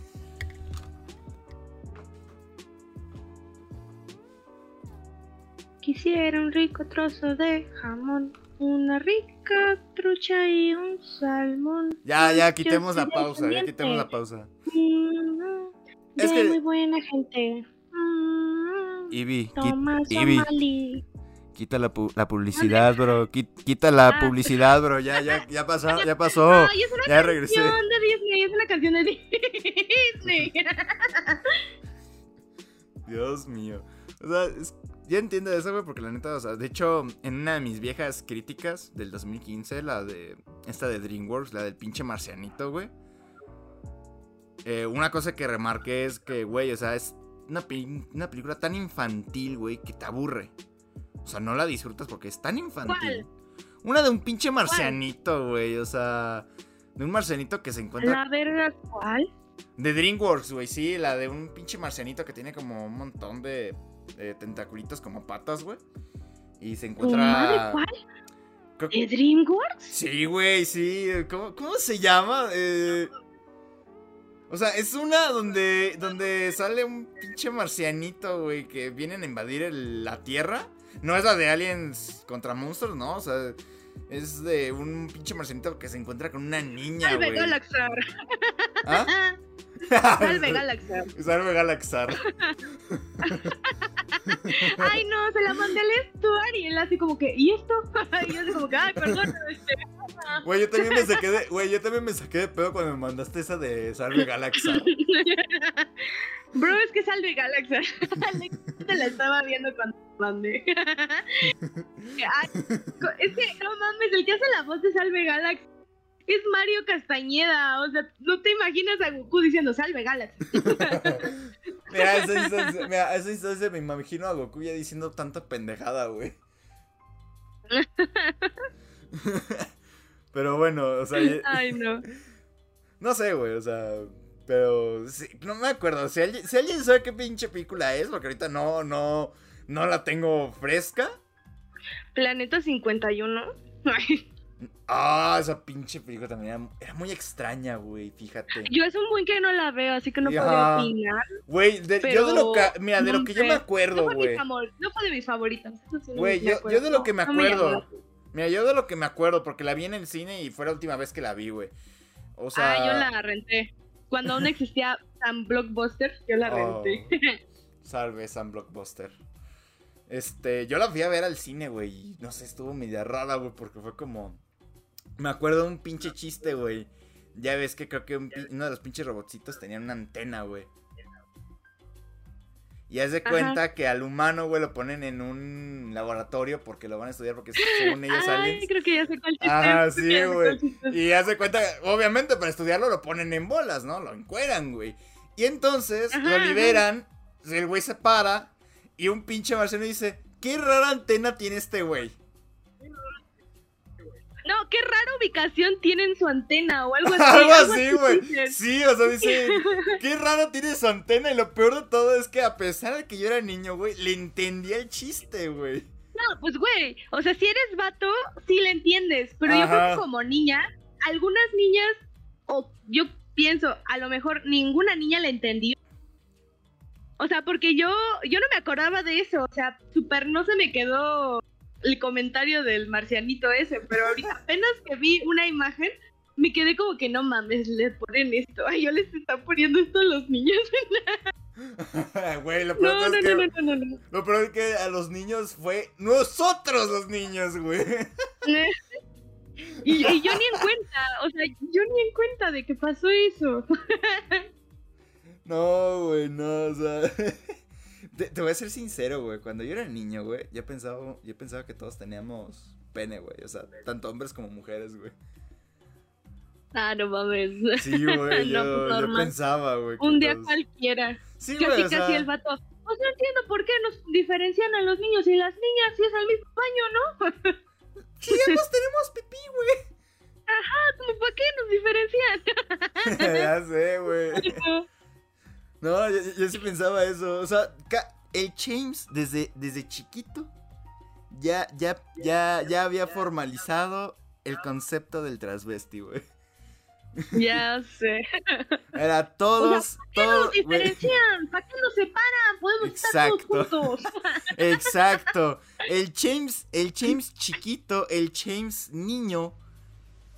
Quisiera un rico trozo de jamón, una rica trucha y un salmón. ya, ya, Yo quitemos la pausa. Ya quitemos la pausa. Es que- muy buena gente. Mm, Ivy, Toma. Somali. Quita la, pu- la publicidad, bro. Qui- Quita la Ah. publicidad, bro. Ya, ya, ya pasó, ya pasó. Ay, es una ya regresé. canción de Disney, es una canción de Disney. Dios mío. O sea, es- ya entiendo eso, güey, porque la neta, o sea, de hecho, en una de mis viejas críticas del 2015, la de esta de DreamWorks, la del pinche marcianito, güey. eh, una cosa que remarqué es que, güey, o sea, es una, una película tan infantil, güey, que te aburre. O sea, no la disfrutas porque es tan infantil. Una de un pinche marcianito, güey. O sea, de un marcianito que se encuentra. La verga, ¿cuál? De DreamWorks, güey, sí, la de un pinche marcianito que tiene como un montón de, tentaculitos como patas, güey. Y se ¿Tu madre, encuentra. cuál? creo- ¿De DreamWorks? Sí, güey, sí. ¿Cómo, cómo se llama? Eh, O sea, es una donde, donde sale un pinche marcianito, güey, que vienen a invadir el- la Tierra. No es la de Aliens contra monstruos, ¿no? O sea, es de un pinche marcianito que se encuentra con una niña, güey. ¿Ah? Salve Galaxar. Salve Galaxar. Ay, no, se la mandé al Stuart y él así como que, ¿y esto? y yo así como que, ay, perdón. Este. Güey, yo también me saqué de, güey, yo también me saqué de pedo cuando me mandaste esa de Salve Galaxar. Bro, es que Salve Galaxar. Te la estaba viendo cuando mandé. Ay, es que, no mames, el que hace la voz de Salve Galaxar es Mario Castañeda. O sea, no te imaginas a Goku diciendo Salve Galaxar. Mira, esa instancia, mira, esa instancia me imagino a Goku ya diciendo tanta pendejada, güey. Pero bueno, o sea, Ay, no. no sé, güey, o sea, pero sí, no me acuerdo. Si alguien, si alguien sabe qué pinche película es, porque ahorita no, no, no la tengo fresca. Planeta 51. Ay, Ah, esa pinche película también era, era muy extraña, güey, fíjate. yo es un buen que no la veo, así que no Ajá. puedo opinar. Güey, de- yo de lo que, mira, de lo que yo me acuerdo, güey. no fue de mis favoritas. no Güey, yo, de lo que me acuerdo. Mira, yo de lo que me acuerdo, porque la vi en el cine y fue la última vez que la vi, güey. O sea. Ah, yo la renté. Cuando aún existía Sam Blockbuster, yo la Oh. renté. Salve, Sam Blockbuster. Este, yo la fui a ver al cine, güey. Y no sé, estuvo media rara, güey, porque fue como. Me acuerdo de un pinche chiste, güey. Ya ves que creo que un uno de los pinches robotcitos tenía una antena, güey. Y haz de Ajá. cuenta que al humano, güey, lo ponen en un laboratorio porque lo van a estudiar porque según ellos Ay, aliens. creo que ya sé cuál chiste. Ajá, es, creo sí, güey. Y hace cuenta, obviamente para estudiarlo lo ponen en bolas, ¿no? Lo encueran, güey. Y entonces Ajá, lo liberan, el güey se para y un pinche marciano dice, qué rara antena tiene este güey. No, qué rara ubicación tienen su antena o algo así. Algo así, güey. Sí, o sea, dice, qué raro tiene su antena y lo peor de todo es que a pesar de que yo era niño, güey, le entendía el chiste, güey. No, pues güey, o sea, si eres vato, sí le entiendes, pero yo creo que como niña, algunas niñas, o yo pienso, a lo mejor ninguna niña le entendió. O sea, porque yo, yo no me acordaba de eso, o sea, súper no se me quedó el comentario del marcianito ese, pero ahorita apenas que vi una imagen, me quedé como que no mames, le ponen esto, ay, yo les están poniendo esto a los niños. Güey, lo peor No, no, es no, que... no, no, no, no. Lo peor es que a los niños fue nosotros los niños, güey. Y, y yo ni en cuenta, o sea, yo ni en cuenta de que pasó eso. No, güey, no, o sea. Te, te voy a ser sincero, güey. Cuando yo era niño, güey, yo pensaba, yo pensaba que todos teníamos pene, güey. O sea, tanto hombres como mujeres, güey. Ah, no mames. Sí, güey, yo, No, yo normal. pensaba, güey. Un día todos- cualquiera. Sí, casi, güey, o casi sea, el vato. Pues no entiendo por qué nos diferencian a los niños y las niñas si es al mismo baño, ¿no? Sí, ambos tenemos pipí, güey. Como, ¿Por qué nos diferencian? ya sé, güey. No, yo, yo sí pensaba eso. O sea, el James desde, desde chiquito ya, ya, ya, ya había formalizado el concepto del transvesti, güey. ya sé. Era todos, ¿Por qué todos, nos diferencian? ¿Para qué nos separan? Podemos estar todos juntos. Exacto. El James, el James chiquito, el James niño.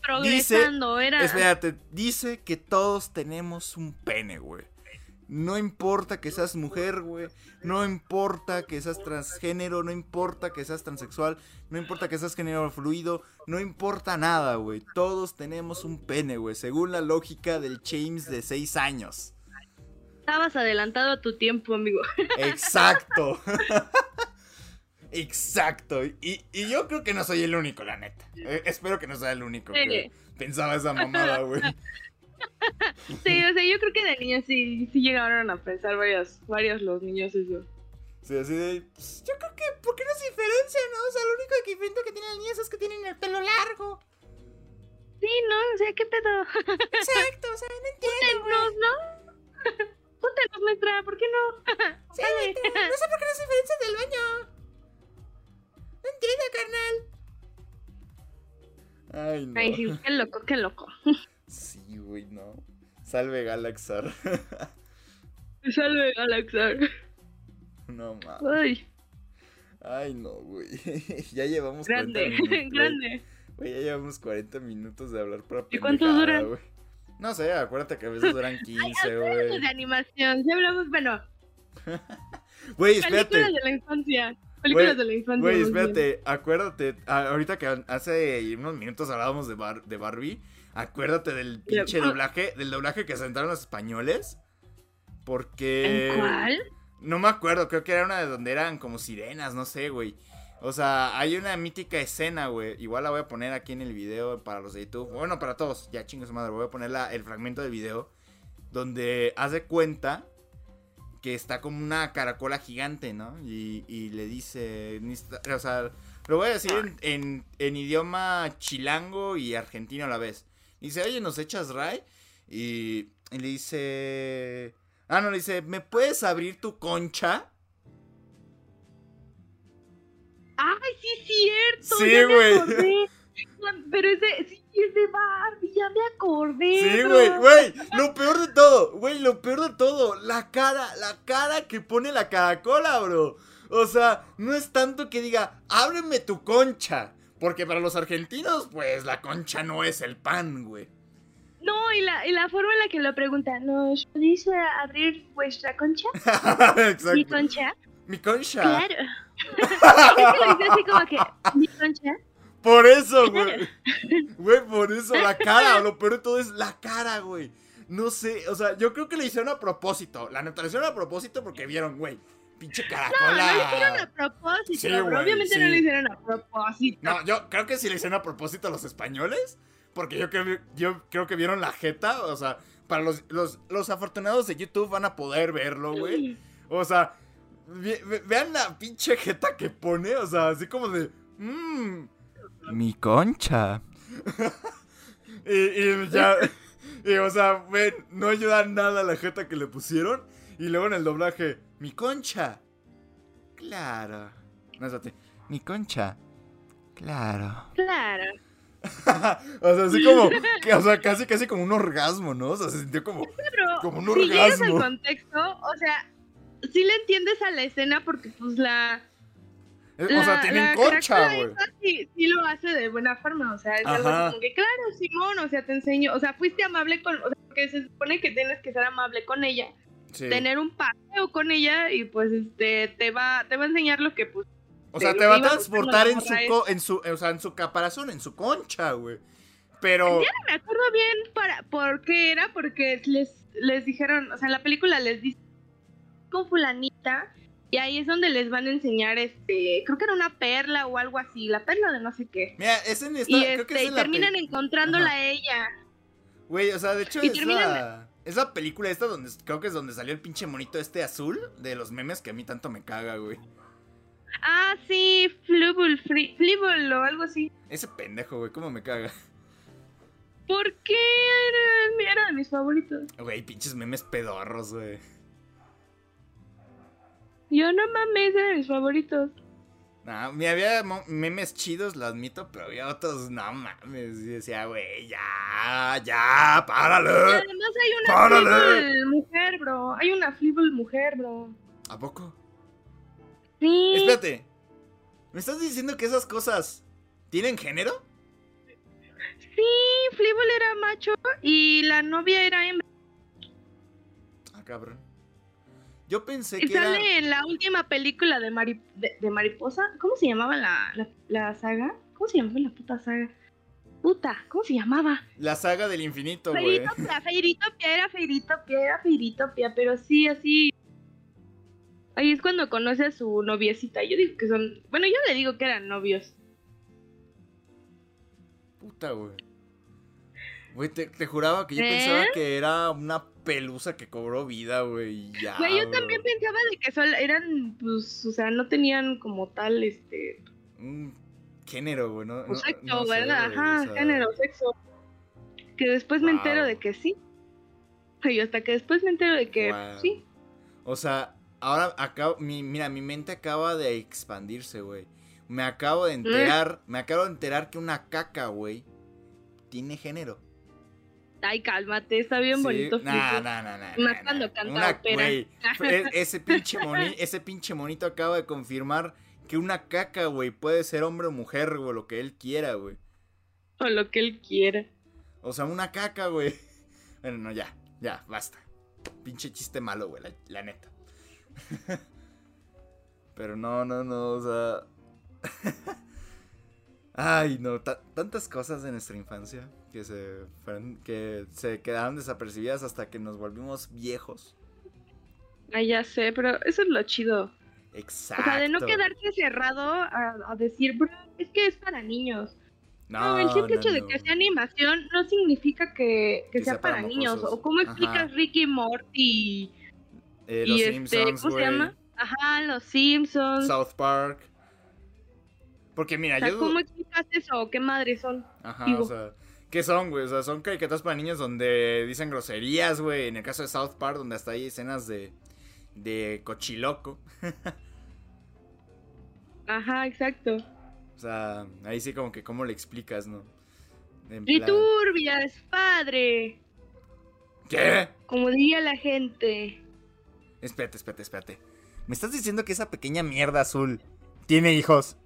Progresando, era. Espérate, dice que todos tenemos un pene, güey. No importa que seas mujer, güey. No importa que seas transgénero. No importa que seas transexual. No importa que seas género fluido. No importa nada, güey. Todos tenemos un pene, güey. Según la lógica del James de 6 años. Estabas adelantado a tu tiempo, amigo. Exacto. Exacto. Y, y yo creo que no soy el único, la neta. Eh, espero que no sea el único que pensaba esa mamada, güey. Sí, o sea, yo creo que de niños sí, sí llegaron a pensar varios, varios los niños eso. Sí, así de. pues, yo creo que. ¿Por qué no se diferencia, no? O sea, lo único que diferente que tienen las niñas es que tienen el pelo largo. Sí, no, o sea, ¿qué pedo? Exacto, o sea, no entiendo. güey. Póntenos, ¿no? Póntenos, maestra, ¿por qué no? Sí, no sé por qué no se diferencia del baño. No entiendo, carnal. Ay, no. Ay, sí, qué loco, qué loco. Sí, güey, no. Salve Galaxar. Salve, Galaxar. no mames. Ay, Ay, no, güey. ya llevamos grande, 40 minutos. grande. Güey, ya llevamos 40 minutos de hablar para ¿Y cuántos duran? güey. No sé, acuérdate que a veces duran 15, Hablamos güey. de animación, ya hablamos, bueno, Güey, películas espérate. de la infancia. Películas de la infancia. Güey, espérate, acuérdate, ahorita que hace unos minutos hablábamos de, Bar- de Barbie, acuérdate del pinche Ah. doblaje, del doblaje que sentaron los españoles, porque... ¿En cuál? No me acuerdo, creo que era una de donde eran como sirenas, no sé, güey. O sea, hay una mítica escena, güey. Igual la voy a poner aquí en el video para los de YouTube. Bueno, para todos, ya chingue su madre. Voy a poner la- el fragmento del video donde hace cuenta que está como una caracola gigante, ¿no? Y, y le dice, o sea, lo voy a decir en, en- en idioma chilango y argentino a la vez. Dice, oye, ¿nos echas Ray? Y, y le dice, ah, no, le dice, ¿me puedes abrir tu concha? Ay, sí, es cierto. Sí, ya me güey. acordé. Pero es de, sí, es de Barbie, ya me acordé. Sí, güey, güey, lo peor de todo, güey, lo peor de todo, la cara, la cara que pone la caracola, bro. O sea, no es tanto que diga, ábreme tu concha, porque para los argentinos, pues, la concha no es el pan, güey. No, y la, y la forma en la que lo pregunta, ¿nos podéis eh, abrir vuestra concha? Exacto. ¿Mi concha? Mi concha. Claro. es que así como que, ¿mi concha? Por eso, güey. Güey, por eso, la cara, lo peor de todo es la cara, güey. No sé, o sea, yo creo que le hicieron a propósito. La neta, le hicieron a propósito porque vieron, güey, pinche No, caracola. no lo hicieron a propósito, Sí, güey, Obviamente no lo hicieron a propósito. No, yo creo que sí le hicieron a propósito a los españoles. Porque yo creo, yo creo que vieron la jeta. O sea, para los, los, los afortunados de YouTube van a poder verlo, güey. O sea, ve- ve- vean la pinche jeta que pone. O sea, así como de. Mmm. Mi concha. y, y ya. Y, o sea, ven, no ayuda nada la jeta que le pusieron. Y luego en el doblaje, mi concha. Claro. No, espérate. Mi concha. Claro. Claro. o sea, así como, que, o sea, casi, casi como un orgasmo, ¿no? O sea, se sintió como, Pero como un si llegas al orgasmo. contexto, o sea, sí le entiendes a la escena porque pues la... Eh, O la- sea, tienen la concha, güey. Sí, sí lo hace de buena forma, o sea, es algo así como que, claro, Simón, o sea, te enseño, o sea, fuiste amable con, o sea, porque se supone que tienes que ser amable con ella, Sí. tener un paseo con ella y pues este, te va, te va a enseñar lo que pues, O sea, te va a transportar en su, co- en su, o sea, en su caparazón, en su concha, güey. Pero, me acuerdo bien para por qué era, porque les, les dijeron, o sea, en la película les dice con fulanita, y ahí es donde les van a enseñar, este, creo que era una perla o algo así, la perla de no sé qué. mira, es en esta, Y, creo que este, es y en la terminan encontrándola a ella. Güey, o sea, de hecho y es terminan- la, es la película esta donde, creo que es donde salió el pinche monito este azul de los memes que a mí tanto me caga, güey. Ah, sí, Flubble, o algo así. Ese pendejo, güey, cómo me caga. ¿Por qué era, era de mis favoritos? Güey, pinches memes pedorros, güey. Yo no mames, era de mis favoritos. No, me había memes chidos, lo admito, pero había otros, no mames. Y decía, güey, ya, ya, Y párale. además hay una ¡Párale! Mujer, bro. Hay una Flibble mujer, bro. ¿A poco? Sí. Espérate. ¿Me estás diciendo que esas cosas tienen género? Sí, Flibble era macho y la novia era hembra. Ah, cabrón. Yo pensé que era sale en la última película de, Mari- de, de Mariposa. ¿Cómo se llamaba la, la, la saga? ¿Cómo se llamaba la puta saga? Puta, ¿cómo se llamaba? la saga del infinito, güey. Feiritopia, Feiritopia, era Feiritopia, era Feiritopia, pero sí, así. Ahí es cuando conoce a su noviecita. Yo digo que son. Bueno, yo le digo que eran novios. Puta, güey. Güey, te, te juraba que yo ¿Eh? pensaba que era una pelusa que cobró vida, güey. Ya. Güey, yo bro. también pensaba de que solo eran, pues, o sea, no tenían como tal, este, Un género, güey. No, no- sexo, no ¿verdad? Ajá, o sea, género, sexo. Que después me entero de que sí. Y hasta que después me entero de que Wow. sí. O sea, ahora acabo. Mi, mira, mi mente acaba de expandirse, güey. Me acabo de enterar. Me acabo de enterar que una caca, güey, tiene género. Ay, cálmate, está bien Sí, bonito. nah, nah, nah, Más cuando canta Una- ópera. e- ese pinche moni- ese pinche monito acaba de confirmar que una caca, güey, puede ser hombre o mujer, güey, lo que él quiera, güey. O lo que él quiera. O sea, una caca, güey. Bueno, no, ya, ya, basta. Pinche chiste malo, güey, la, la neta. Pero no, no, no, o sea. Ay, no, ta- tantas cosas de nuestra infancia que se, fueron- que se quedaron desapercibidas hasta que nos volvimos viejos. Ay, ya sé, pero eso es lo chido. Exacto. O sea, de no quedarse cerrado a, a decir, bro, es que es para niños. No, el simple no, hecho de no. que sea animación no significa que, que Que sea, sea para, para niños. O cómo Ajá. explicas Ricky Morty Eh, y los este, Simpsons, ¿cómo se llama? Ajá, los Simpsons. South Park. Porque mira, o sea, yo... ¿cómo explicas eso? ¿Qué madres son? Ajá, Digo. o sea, ¿qué son, güey? O sea, son caricaturas para niños donde dicen groserías, güey. En el caso de South Park, donde hasta hay escenas de, de cochiloco. Ajá, exacto. O sea, ahí sí como que cómo le explicas, ¿no? En plan, Riturbias, padre. ¿Qué? Como diría la gente. Espérate, espérate, espérate. ¿Me estás diciendo que esa pequeña mierda azul tiene hijos?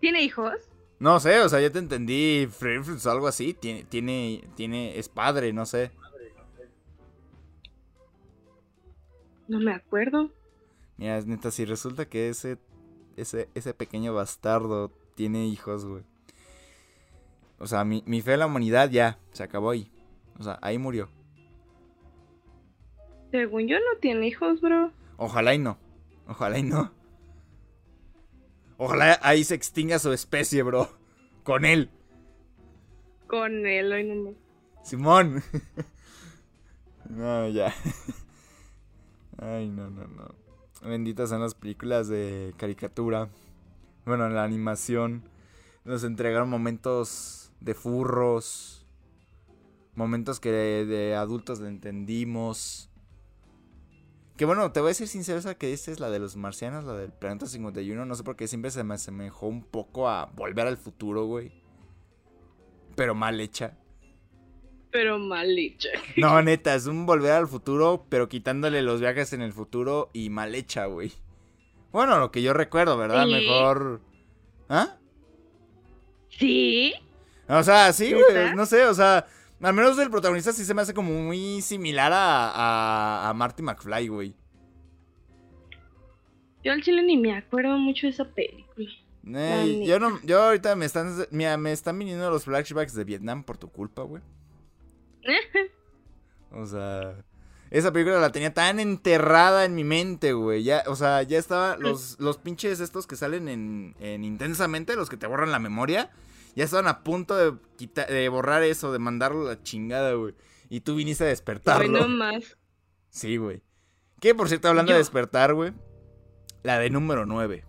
¿Tiene hijos? No sé, o sea, ya te entendí, o algo así. Tiene, tiene, tiene, es padre, no sé. No me acuerdo. Mira, es neta, si resulta que ese, ese, ese pequeño bastardo tiene hijos, güey. O sea, mi, mi fe en la humanidad ya, se acabó ahí. O sea, ahí murió. Según yo no tiene hijos, bro. Ojalá y no. Ojalá y no. Ojalá ahí se extinga su especie, bro. Con él. Con él, hoy no Simón. no, ya. Ay, no, no, no. Benditas son las películas de caricatura. Bueno, la animación. Nos entregaron momentos de furros. Momentos que de, de adultos le entendimos. Que bueno, te voy a decir sincero, esa que esta es la de los marcianos, la del planeta 51. No sé por qué siempre se me asemejó un poco a volver al futuro, güey. Pero mal hecha. Pero mal hecha. No, neta, es un volver al futuro, pero quitándole los viajes en el futuro y mal hecha, güey. Bueno, lo que yo recuerdo, ¿verdad? Sí. Mejor. ¿Ah? ¿Sí? O sea, sí, güey. No sé, o sea. Al menos el protagonista sí se me hace como muy similar a, a, a Marty McFly, güey. Yo al chile ni me acuerdo mucho de esa película. Eh, yo no, yo ahorita me están, mira, me están viniendo los flashbacks de Vietnam por tu culpa, güey. O sea, esa película la tenía tan enterrada en mi mente, güey. Ya, o sea, ya estaba los, los pinches estos que salen en, en intensamente, los que te borran la memoria, ya estaban a punto de quita- de borrar eso, de mandarlo a la chingada, güey. Y tú viniste a despertarlo. Bueno, más. Sí, güey. Que por cierto, hablando Yo- de despertar, güey. La de número 9.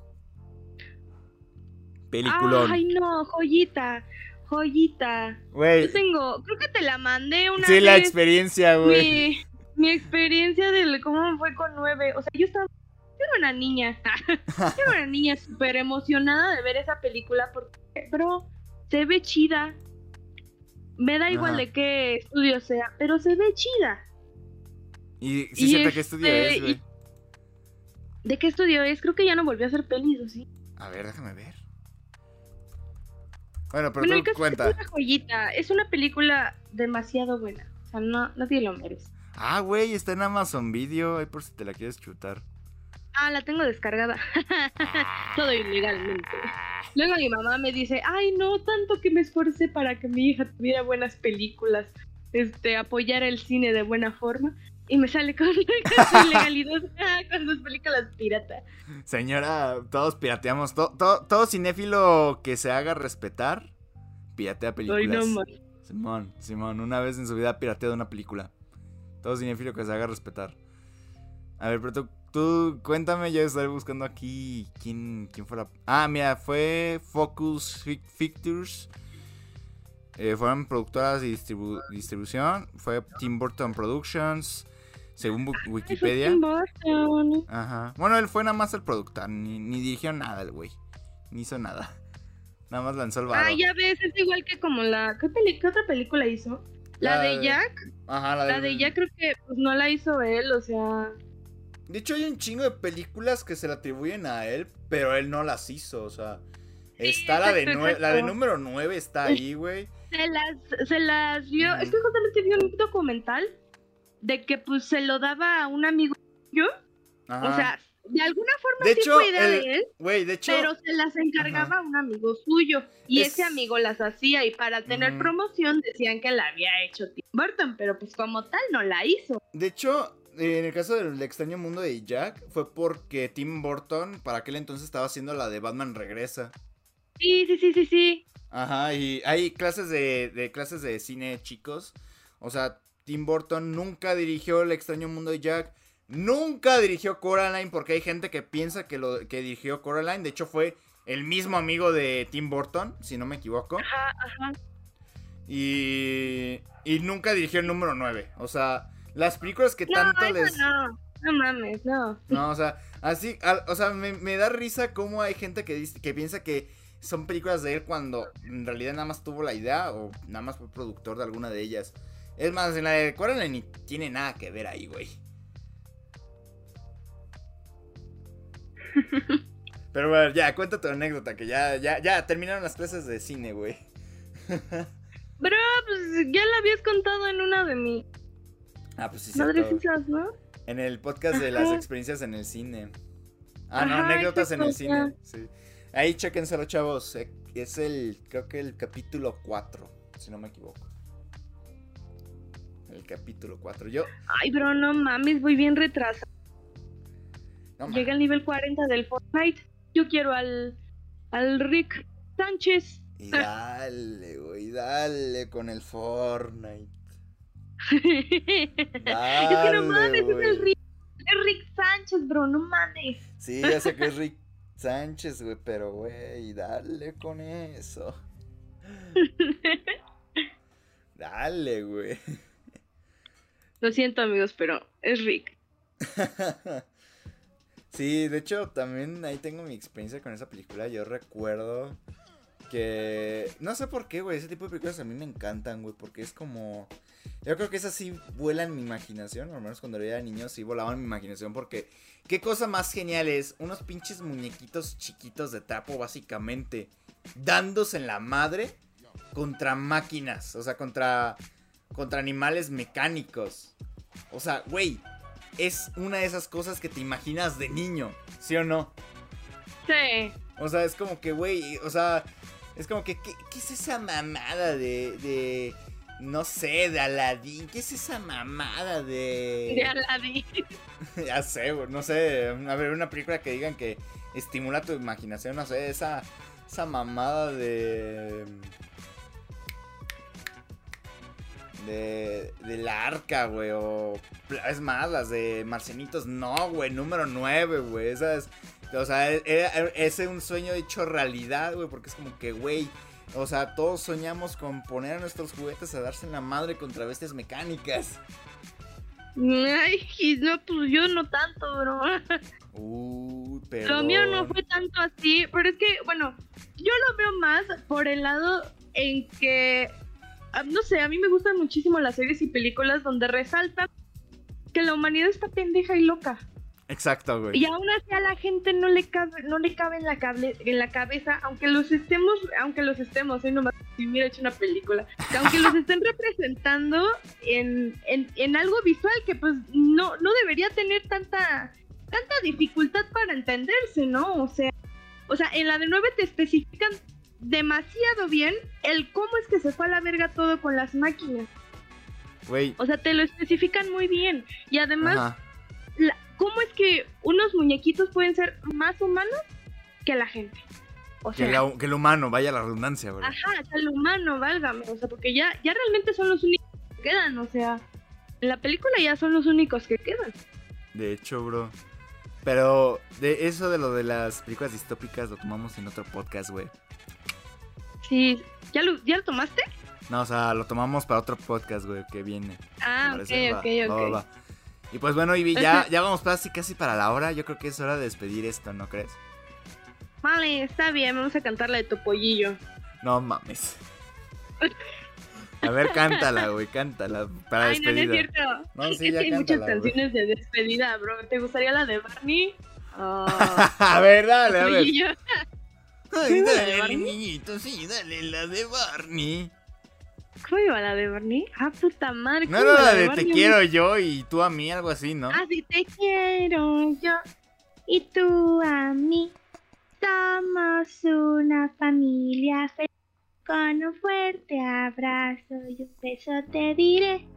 Peliculón. Ay, no, joyita. Joyita. Güey. Yo tengo, creo que te la mandé una Sí, la vez. experiencia, güey. mi, mi experiencia de cómo me fue con nueve. O sea, yo estaba. Yo era una niña. yo era una niña súper emocionada de ver esa película porque, bro, se ve chida. Me da igual de qué estudio sea, pero se ve chida. Y sí, Y cierto, ¿qué estudio este, es, y- ¿De qué estudio es? Creo que ya no volvió a hacer pelis, ¿o sí? A ver, déjame ver. Bueno, pero bueno, tú cuenta. es una joyita. Es una película demasiado buena. O sea, no, nadie lo merece. Ah, güey, está en Amazon Video. Ahí por si te la quieres chutar. Ah, la tengo descargada. Todo ilegalmente. Luego mi mamá me dice, ay, no, tanto que me esforcé para que mi hija tuviera buenas películas, este, apoyara el cine de buena forma. Y me sale con, ilegalidad ah, con sus películas pirata. Señora, todos pirateamos. to- to- todo cinéfilo que se haga respetar, piratea películas. no. Simón, Simón, una vez en su vida pirateado una película. Todo cinéfilo que se haga respetar. A ver, pero tú, tú cuéntame, yo estoy buscando aquí quién, quién fue la... Ah, mira, fue Focus Pictures. Eh, fueron productoras de distribu- distribución. Fue Tim Burton Productions. Según bu- Wikipedia. Tim Burton. Ajá. Bueno, él fue nada más el productor. Ni, ni dirigió nada el güey. Ni hizo nada. Nada más lanzó el varo. Ah, ya ves, es igual que como la. ¿Qué, otra película hizo? La, La de de- Jack. Ajá, la, La de Jack creo que pues, no la hizo él, o sea. De hecho, hay un chingo de películas que se le atribuyen a él, pero él no las hizo, o sea. Está la de, exacto, la de número 9, está ahí, güey. Se las, se las vio. Es que justamente vio un documental de que pues se lo daba a un amigo suyo. Ajá. O sea, de alguna forma De sí hecho, fue idea el- de él, de hecho. pero se las encargaba a un amigo suyo. Y Es- ese amigo las hacía y para tener promoción decían que la había hecho Tim Burton, pero pues como tal no la hizo. De hecho, en el caso del extraño mundo de Jack, fue porque Tim Burton, para aquel entonces, estaba haciendo la de Batman Regresa. Sí, sí, sí, sí, sí. Ajá, y hay clases de, de clases de cine chicos. O sea, Tim Burton nunca dirigió El extraño mundo de Jack. Nunca dirigió Coraline porque hay gente que piensa que lo que dirigió Coraline. De hecho, fue el mismo amigo de Tim Burton, si no me equivoco. Ajá, ajá. Y, y nunca dirigió el número 9. O sea, las películas que No, tanto eso les... no. No mames, no. No, o sea, así, al- o sea, me, me da risa cómo hay gente que, dice- que piensa que son películas de él cuando en realidad nada más tuvo la idea o nada más fue productor de alguna de ellas. Es más, en la de Coraline ni tiene nada que ver ahí, güey. Pero bueno, ya, cuenta tu anécdota, que ya, ya, ya terminaron las clases de cine, güey. Bro, pues ya la habías contado en una de mis Ah, pues sí, madres hijas, ¿no? En el podcast de las experiencias en el cine. Ah, no, Ajá, anécdotas en el cine. Sí. Ahí chequenselo, chavos. eh, Es el, creo que el capítulo 4, si no me equivoco. El capítulo 4. Yo, Ay, bro, no mames, voy bien retrasado. no Llega al nivel 40 del Fortnite. Yo quiero al, al Rick Sánchez. Y dale, güey, dale con el Fortnite. Es que Dale, no mames, es el Rick, es Rick Sánchez, bro, no mames. Sí, ya sé que es Rick Sánchez, güey, pero, güey, dale con eso. Dale, güey. Lo siento, amigos, pero es Rick. Sí, de hecho, también ahí tengo mi experiencia con esa película. Yo recuerdo que. No sé por qué, güey. Ese tipo de películas a mí me encantan, güey. Porque es como. Yo creo que esas sí vuelan mi imaginación. Al menos cuando era niño, sí volaban mi imaginación. Porque. Qué cosa más genial es. Unos pinches muñequitos chiquitos de trapo, básicamente. Dándose en la madre. Contra máquinas. O sea, contra. Contra animales mecánicos. O sea, güey es una de esas cosas que te imaginas de niño, ¿sí o no? Sí. O sea, es como que, güey, o sea, es como que, ¿qué, qué es esa mamada de, de, no sé, de Aladdin? ¿Qué es esa mamada de... De Aladdin. ya sé, güey, no sé, a ver, una película que digan que estimula tu imaginación, no sé, esa, esa mamada de... De, del arca, güey, o es más, las de Marcenitos, no, güey, número 9, güey, esas, o sea, e- e- ese es un sueño hecho realidad, güey, porque es como que, güey, o sea, todos soñamos con poner a nuestros juguetes a darse en la madre contra bestias mecánicas. Ay, no, pues yo no tanto, bro. Uy, pero... Lo mío no fue tanto así, pero es que, bueno, yo lo veo más por el lado en que, ah, no sé, a mí me gustan muchísimo las series y películas donde resaltan que la humanidad está pendeja y loca. Exacto, güey. Y aún así a la gente no le cabe, no le cabe en la, cable, en la cabeza, aunque los estemos, aunque los estemos, ¿eh? nomás si hubiera hecho una película, que aunque los estén representando en, en, en algo visual que pues no, no debería tener tanta, tanta dificultad para entenderse, ¿no? O sea, o sea, en la de 9 te especifican demasiado bien el cómo es que se fue a la verga todo con las máquinas. Güey. O sea, te lo especifican muy bien. Y además, la- ¿cómo es que unos muñequitos pueden ser más humanos que la gente? O Que, sea, la- que el humano, vaya la redundancia, bro. ajá, que el humano, válgame, o sea, porque ya, ya realmente son los únicos que quedan, o sea, en la película ya son los únicos que quedan. De hecho, bro. Pero de eso de lo de las películas distópicas lo tomamos en otro podcast, güey. Sí, ¿ya lo, ¿ya lo tomaste? No, o sea, lo tomamos para otro podcast, güey, que viene. Ah, ¿te ok, ok, ok. va, va, va. Y pues bueno, Ivy, ya, ya vamos casi, casi para la hora. Yo creo que es hora de despedir esto, ¿no crees? Vale, está bien, vamos a cantar la de Topollillo. No mames. A ver, cántala, güey, cántala. Para Ay, no, no es despedida. cierto. No, sí, es ya que hay muchas güey. canciones de despedida, bro. ¿Te gustaría la de Barney? Ah, a ver, dale, a ver. Ay, ¿La de dale, niñito, sí, dale la de Barney. ¿Cómo iba la de Barney? Ah, puta madre. No ¿cómo era la de te quiero yo y tú a mí, algo así, ¿no? Ah, sí, te quiero yo y tú a mí. Somos una familia feliz. Con un fuerte abrazo y un beso te diré.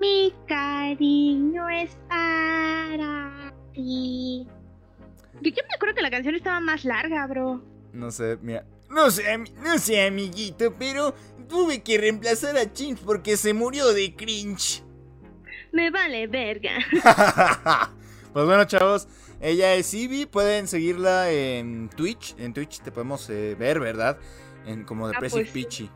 Mi cariño es para ti. Yo, yo me acuerdo que la canción estaba más larga, bro. No sé, mira. No sé, no sé, amiguito, pero tuve que reemplazar a Chinch porque se murió de cringe. Me vale verga. pues bueno, chavos, ella es Ivy, pueden seguirla en Twitch. En Twitch te podemos eh, ver, ¿verdad? En como de Ah, Prezi pues sí.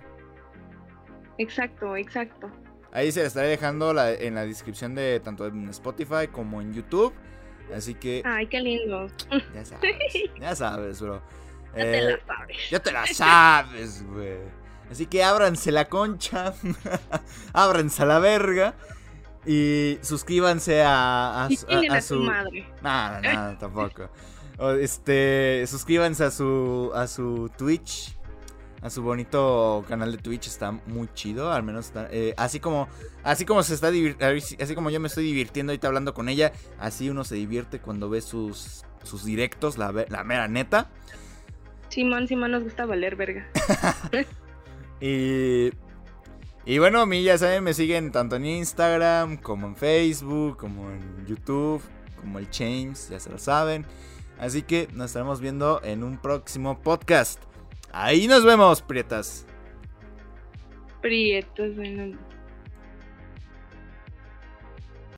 Exacto, exacto. Ahí se la estaré dejando la- en la descripción de tanto en Spotify como en YouTube. Así que Ay, qué lindo. ya sabes, ya sabes, bro. Ya te Eh, la sabes. Ya te la sabes, güey. Así que ábranse la concha. ábranse a la verga. Y suscríbanse a, a, Y a- a su madre. No, no, no, tampoco. Este. Suscríbanse a su. a su Twitch. A su bonito canal de Twitch. Está muy chido. Al menos está. eh, así como. Así como se está Así como yo me estoy divirtiendo ahorita hablando con ella. Así uno se divierte cuando ve sus. sus directos. La, la mera neta. Simón, Simón nos gusta valer verga. Y, y bueno, a mí ya saben, me siguen tanto en Instagram, como en Facebook, como en YouTube, como el James, ya se lo saben. Así que nos estaremos viendo en un próximo podcast. Ahí nos vemos, prietas. Prietos, bueno.